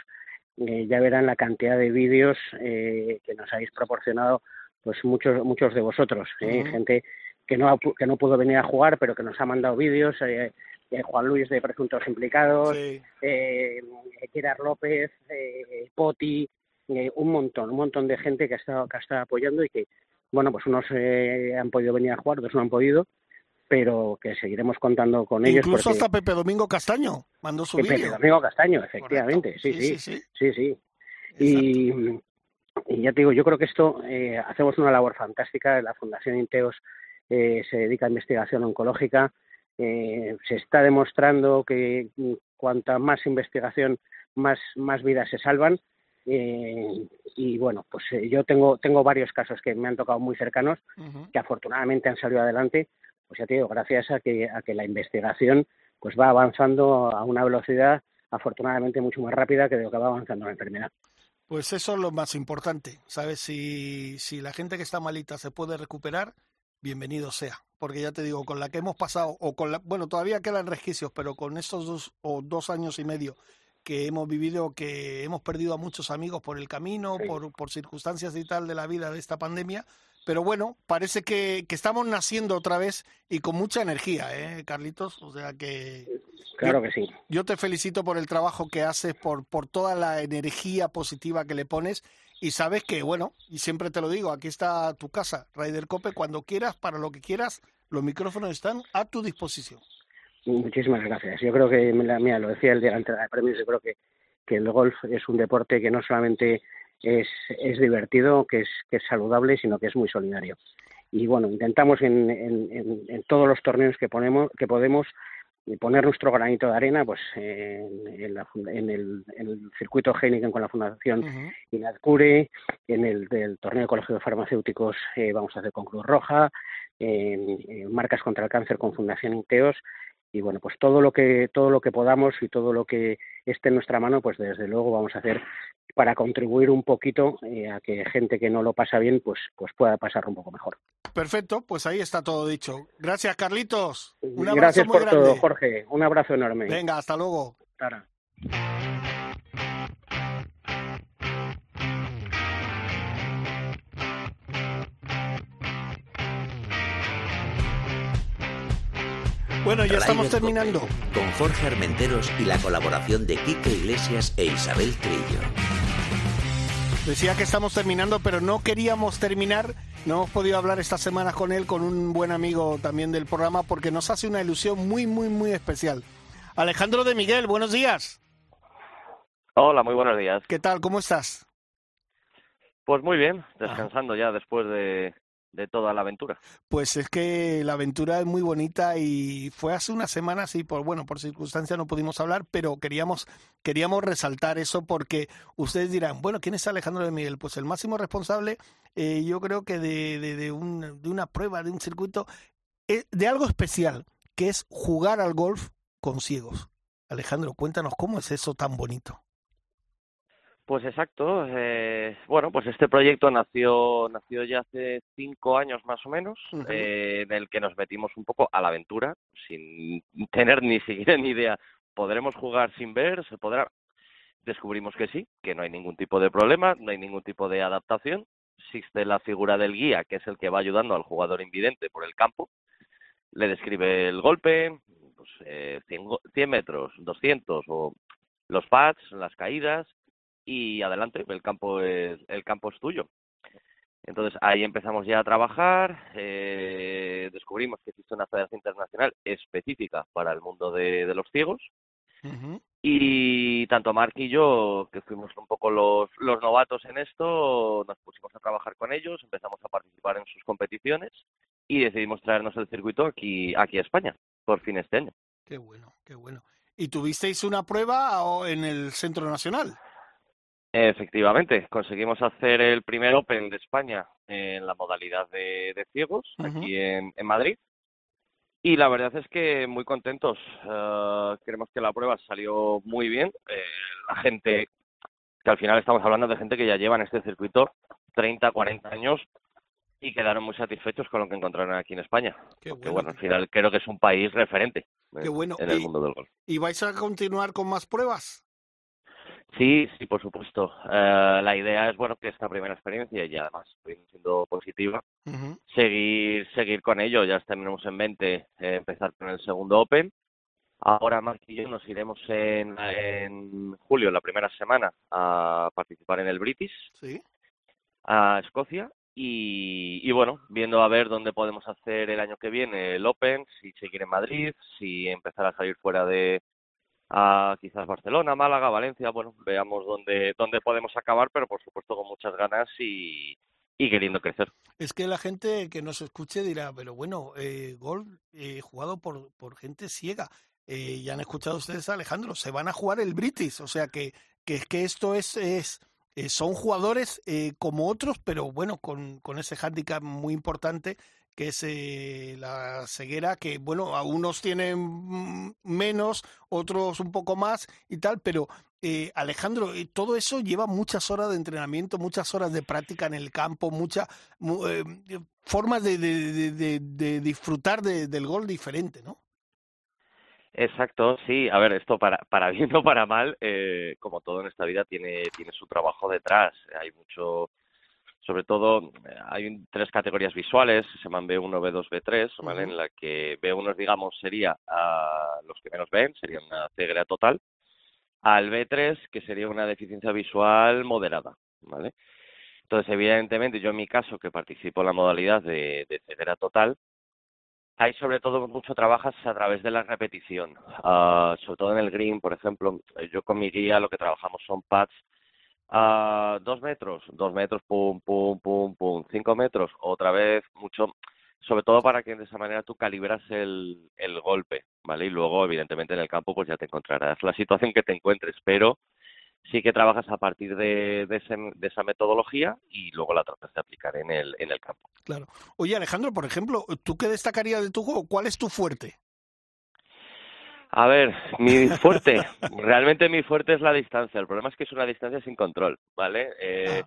Speaker 11: eh, ya verán la cantidad de vídeos eh, que nos habéis proporcionado, pues muchos, muchos de vosotros, eh, gente que no, que no pudo venir a jugar, pero que nos ha mandado vídeos, eh, eh, Juan Luis de Presuntos Implicados, eh, Gerard López, eh, Poti, eh, un montón, un montón de gente que ha estado, que ha estado apoyando y que, bueno, pues unos eh, han podido venir a jugar, otros no han podido, pero que seguiremos contando con ellos.
Speaker 1: Incluso
Speaker 11: porque-
Speaker 1: hasta Pepe Domingo Castaño mandó su
Speaker 11: Pepe. Domingo Castaño, efectivamente, sí, sí,
Speaker 1: sí,
Speaker 11: sí, sí. Y, y ya te digo, yo creo que esto eh, hacemos una labor fantástica. La Fundación Inteos eh, se dedica a investigación oncológica. Eh, se está demostrando que mm, cuanta más investigación, más, más vidas se salvan. Eh, y bueno, pues eh, yo tengo, tengo varios casos que me han tocado muy cercanos que afortunadamente han salido adelante, pues ya te digo, gracias a que, a que la investigación pues va avanzando a una velocidad afortunadamente mucho más rápida que de lo que va avanzando la enfermedad.
Speaker 1: Pues eso es lo más importante, ¿sabes? Si, si la gente que está malita se puede recuperar, bienvenido sea. Porque ya te digo, con la que hemos pasado, o con la, bueno, todavía quedan resquicios, pero con estos dos o dos años y medio que hemos vivido, que hemos perdido a muchos amigos por el camino, por, por circunstancias y tal de la vida de esta pandemia. Pero bueno, parece que, que estamos naciendo otra vez y con mucha energía, ¿eh, Carlitos? O sea que...
Speaker 11: Claro
Speaker 1: yo-
Speaker 11: que sí.
Speaker 1: yo te felicito por el trabajo que haces, por, por toda la energía positiva que le pones y sabes que, bueno, y siempre te lo digo, aquí está tu casa, Raider Cope, cuando quieras, para lo que quieras, los micrófonos están a tu disposición.
Speaker 11: Muchísimas gracias. Yo creo que, mira, lo decía el día de la entrega de premios, yo creo que, que el golf es un deporte que no solamente es, es divertido, que es, que es saludable, sino que es muy solidario. Y bueno, intentamos en, en, en, en todos los torneos que ponemos, que podemos, y poner nuestro granito de arena, pues en, en, la en el, en el circuito Heineken con la Fundación Inadcure, en el del torneo de Colegio de Farmacéuticos eh, vamos a hacer con Cruz Roja, en, en Marcas contra el Cáncer con Fundación Inteos, y bueno, pues todo lo que todo lo que podamos y todo lo que esté en nuestra mano, pues desde luego vamos a hacer para contribuir un poquito eh, a que gente que no lo pasa bien, pues pues pueda pasarlo un poco mejor.
Speaker 1: Perfecto, pues ahí está todo dicho. Gracias, Carlitos. Un abrazo
Speaker 11: Gracias
Speaker 1: muy
Speaker 11: por
Speaker 1: grande.
Speaker 11: todo, Jorge. Un abrazo enorme.
Speaker 1: Venga, hasta luego.
Speaker 11: Tara.
Speaker 1: Bueno, ya estamos
Speaker 4: Cope,
Speaker 1: terminando.
Speaker 4: Con Jorge Armenteros y la colaboración de Quique Iglesias e Isabel Trillo.
Speaker 1: Decía que estamos terminando, pero no queríamos terminar. No hemos podido hablar esta semana con él, con un buen amigo también del programa, porque nos hace una ilusión muy, muy, muy especial. Alejandro de Miguel, buenos días.
Speaker 12: Hola, muy buenos días.
Speaker 1: ¿Qué tal? ¿Cómo estás?
Speaker 12: Pues muy bien, descansando ya después de, de toda la aventura.
Speaker 1: Pues es que la aventura es muy bonita y fue hace unas semanas y por bueno, por circunstancias no pudimos hablar, pero queríamos queríamos resaltar eso porque ustedes dirán, bueno, ¿quién es Alejandro de Miguel? Pues el máximo responsable, eh, yo creo que de, de, de, un- de una prueba, de un circuito, eh, de algo especial, que es jugar al golf con ciegos. Alejandro, cuéntanos cómo es eso tan bonito.
Speaker 12: Pues exacto. eh, bueno, pues este proyecto nació nació ya hace cinco años más o menos,
Speaker 1: Ujú.
Speaker 12: eh, en el que nos metimos un poco a la aventura, sin <laughs> tener ni siquiera ni idea. ¿Podremos jugar sin ver? ¿Se podrá? Descubrimos que sí, que no hay ningún tipo de problema, no hay ningún tipo de adaptación. Existe la figura del guía, que es el que va ayudando al jugador invidente por el campo. Le describe el golpe, pues, eh, 100, go- 100 metros, 200 o los pads, las caídas y adelante, el campo es, el campo es tuyo. Entonces ahí empezamos ya a trabajar, eh, descubrimos que existe una federación internacional específica para el mundo de, de los ciegos y tanto Mark y yo, que fuimos un poco los, los novatos en esto, nos pusimos a trabajar con ellos, empezamos a participar en sus competiciones y decidimos traernos el circuito aquí, aquí a España, por fin este año.
Speaker 1: Qué bueno, qué bueno. ¿Y tuvisteis una prueba en el Centro Nacional?
Speaker 12: Efectivamente, conseguimos hacer el primer Open de España en la modalidad de, de ciegos, aquí en, en Madrid. Y la verdad es que muy contentos. Eh, creemos que la prueba salió muy bien. Eh, la gente, que al final estamos hablando de gente que ya lleva en este circuito 30, 40 años y quedaron muy satisfechos con lo que encontraron aquí en España. Porque bueno, al final creo que es un país referente
Speaker 1: Qué
Speaker 12: en-
Speaker 1: bueno.
Speaker 12: en el mundo del golf.
Speaker 1: ¿Y vais a continuar con más pruebas?
Speaker 12: Sí, sí, por supuesto. Eh, la idea es, bueno, que esta primera experiencia y además siendo positiva, seguir seguir con ello. Ya tenemos en mente eh, empezar con el segundo Open, Ahora Marc y yo nos iremos en, en julio, la primera semana, a participar en el British,
Speaker 1: Sí.
Speaker 12: a Escocia. Y, y bueno, viendo a ver dónde podemos hacer el año que viene el Open, si seguir en Madrid, si empezar a salir fuera de a quizás Barcelona, Málaga, Valencia, bueno, veamos dónde, dónde podemos acabar, pero por supuesto con muchas ganas y, y queriendo crecer.
Speaker 1: Es que la gente que nos escuche dirá, pero bueno, eh, gol eh, jugado por, por gente ciega. Eh, ya han escuchado ustedes Alejandro, se van a jugar el British, o sea que, que es que esto es, es eh, son jugadores eh, como otros, pero bueno, con, con ese hándicap muy importante que es eh, la ceguera, que bueno, a unos tienen mm, menos, otros un poco más y tal, pero eh, Alejandro, eh, todo eso lleva muchas horas de entrenamiento, muchas horas de práctica en el campo, muchas mu- eh, formas de, de- de- de- disfrutar de- del gol diferente, ¿no?
Speaker 12: Exacto, sí. A ver, esto para, para bien <laughs> o para mal, eh, como todo en esta vida, tiene, tiene su trabajo detrás. Hay mucho, sobre todo, eh, hay tres categorías visuales, se llaman B1, B2, B3, ¿vale? En la que B1, digamos, sería a los que menos ven, sería una ceguera total, al B3, que sería una deficiencia visual moderada, ¿vale? Entonces, evidentemente, yo en mi caso, que participo en la modalidad de, de ceguera total, Ahí sobre todo mucho trabajas a través de la repetición, Ah, sobre todo en el green, por ejemplo, yo con mi guía lo que trabajamos son pads a dos metros, dos metros, pum, pum, pum, pum, cinco metros, otra vez, mucho, sobre todo para que de esa manera tú calibras el, el golpe, ¿vale? Y luego, evidentemente, en el campo pues ya te encontrarás la situación que te encuentres, pero sí que trabajas a partir de, de, ese- de esa metodología y luego la tratas de aplicar en el, en el campo.
Speaker 1: Claro. Oye, Alejandro, por ejemplo, ¿tú qué destacarías de tu juego? ¿Cuál es tu fuerte?
Speaker 12: A ver, mi fuerte, realmente mi fuerte es la distancia. El problema es que es una distancia sin control, ¿vale? Eh,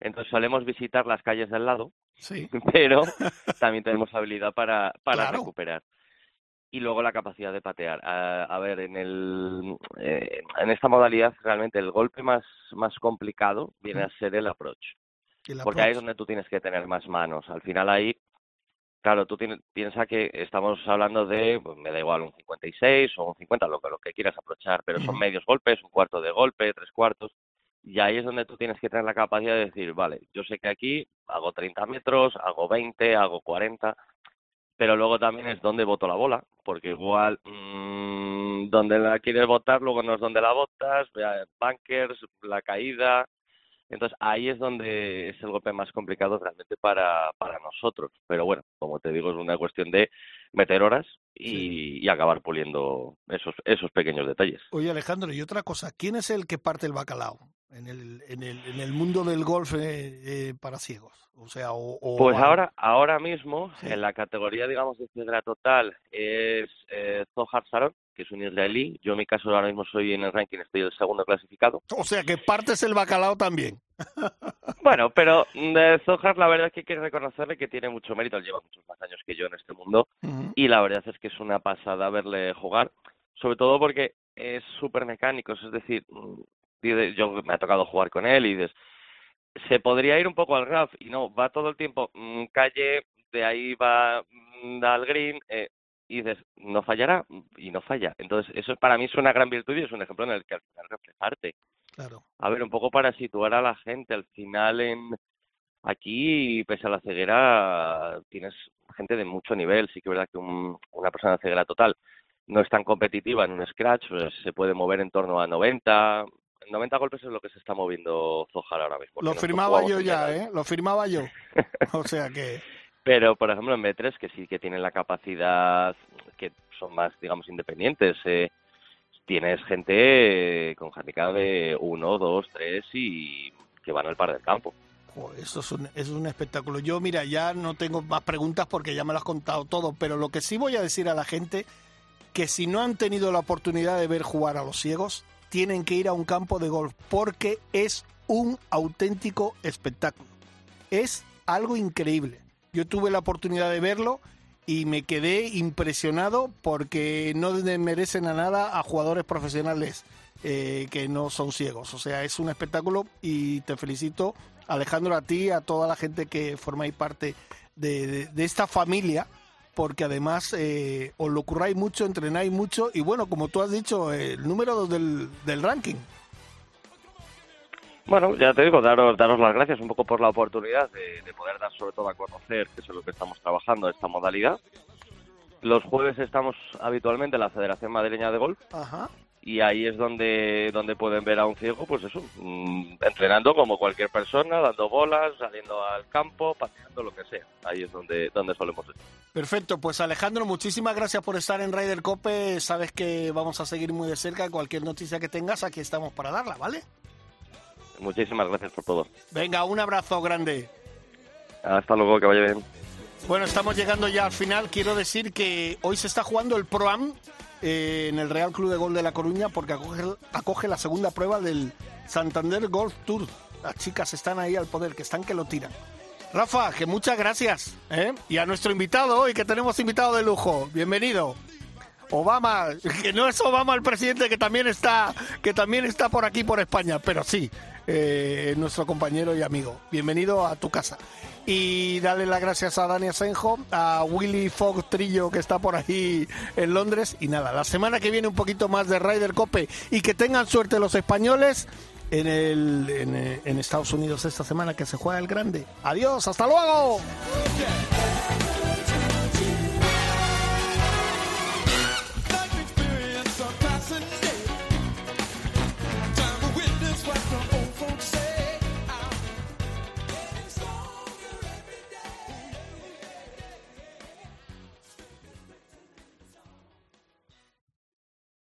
Speaker 12: Entonces solemos visitar las calles del lado,
Speaker 1: Sí. <laughs>
Speaker 12: pero <laughs> también tenemos habilidad para, para
Speaker 1: Claro.
Speaker 12: recuperar. Y luego la capacidad de patear. A, a ver, en, el, eh, en esta modalidad realmente el golpe más, más complicado viene a ser el approach.
Speaker 1: El
Speaker 12: Porque ahí es donde tú tienes que tener más manos. Al final ahí, claro, tú piensas que estamos hablando de, pues, me da igual, un 56 o un 50, lo, que- lo que quieras aprovechar, pero son medios golpes, un cuarto de golpe, tres cuartos. Y ahí es donde tú tienes que tener la capacidad de decir, vale, yo sé que aquí hago 30 metros, hago 20, hago 40, pero luego también es donde boto la bola, porque igual mm, donde la quieres botar, luego no es donde la botas, bunkers, la caída. Entonces ahí es donde es el golpe más complicado realmente para, para nosotros. Pero bueno, como te digo, es una cuestión de meter horas y, y acabar puliendo esos, esos pequeños detalles.
Speaker 1: Oye, Alejandro, y otra cosa, ¿quién es el que parte el bacalao en el, en el, en el mundo del golf eh, eh, para ciegos? O sea, o, o
Speaker 12: Pues ahora, ahora mismo, en la categoría, digamos, de ceguera total, es eh, Zohar Saron, que es un israelí. Yo en mi caso ahora mismo soy en el ranking, estoy el segundo clasificado.
Speaker 1: O sea, que partes el bacalao también. <laughs>
Speaker 12: Bueno, pero mm, de Zohar la verdad es que hay que reconocerle que tiene mucho mérito. Él lleva muchos más años que yo en este mundo y la verdad es que es una pasada verle jugar, sobre todo porque es súper mecánico, es decir, mm, yo me ha tocado jugar con él y dices, se podría ir un poco al RAF y no, va todo el tiempo mm, calle, de ahí va mm, al green eh, y dices, no fallará y no falla. Entonces, eso para mí es una gran virtud y es un ejemplo en el que al final reflejarte.
Speaker 1: Claro.
Speaker 12: A ver, un poco para situar a la gente, al final en aquí, pese a la ceguera, tienes gente de mucho nivel. Sí que es verdad que un- una persona de ceguera total no es tan competitiva en un scratch, pues, se puede mover en torno a 90. 90 golpes es lo que se está moviendo Zohar ahora mismo.
Speaker 1: Lo firmaba yo ya. ¿eh? Lo firmaba yo. <laughs> O sea que...
Speaker 12: Pero, por ejemplo, en B3, que sí que tienen la capacidad, que son más, digamos, independientes, eh, tienes gente eh, con handicap de 1, 2, 3 y que van al par del campo.
Speaker 1: Joder, eso es un, es un espectáculo. Yo, mira, ya no tengo más preguntas porque ya me lo has contado todo, pero lo que sí voy a decir a la gente, que si no han tenido la oportunidad de ver jugar a los ciegos, tienen que ir a un campo de golf porque es un auténtico espectáculo. Es algo increíble. Yo tuve la oportunidad de verlo y me quedé impresionado porque no merecen a nada a jugadores profesionales eh, que no son ciegos. O sea, es un espectáculo y te felicito, Alejandro, a ti, a toda la gente que formáis parte de, esta familia porque además eh, os lo curráis mucho, entrenáis mucho y bueno, como tú has dicho, el número dos del, del ranking.
Speaker 12: Bueno, ya te digo, daros, daros las gracias un poco por la oportunidad de, de poder dar sobre todo a conocer, que es lo que estamos trabajando, esta modalidad. Los jueves estamos habitualmente en la Federación Madrileña de Golf
Speaker 1: Ajá.
Speaker 12: Y ahí es donde, donde pueden ver a un ciego, pues eso, mm, entrenando como cualquier persona, dando bolas, saliendo al campo, paseando, lo que sea. Ahí es donde, donde solemos estar.
Speaker 1: Perfecto, pues Alejandro, muchísimas gracias por estar en Ryder Cope. Sabes que vamos a seguir muy de cerca. Cualquier noticia que tengas, aquí estamos para darla, ¿vale?
Speaker 12: Muchísimas gracias por todo.
Speaker 1: Venga, un abrazo grande.
Speaker 12: Hasta luego, que vaya bien.
Speaker 1: Bueno, estamos llegando ya al final. Quiero decir que hoy se está jugando el Pro-Am eh, en el Real Club de Gol de La Coruña porque acoge, la segunda prueba del Santander Golf Tour. Las chicas están ahí al poder, que están que lo tiran. Rafa, que muchas gracias. ¿eh? Y a nuestro invitado hoy, que tenemos invitado de lujo. Bienvenido. Obama, que no es Obama el presidente que también está, que también está por aquí por España, pero sí, eh, nuestro compañero y amigo. Bienvenido a tu casa. Y darle las gracias a Dani Asenjo, a Willy Fogg Trillo que está por ahí en Londres. Y nada, la semana que viene un poquito más de Ryder Cope y que tengan suerte los españoles en, el, en Estados Unidos esta semana que se juega el grande. Adiós, hasta luego.
Speaker 9: Wilson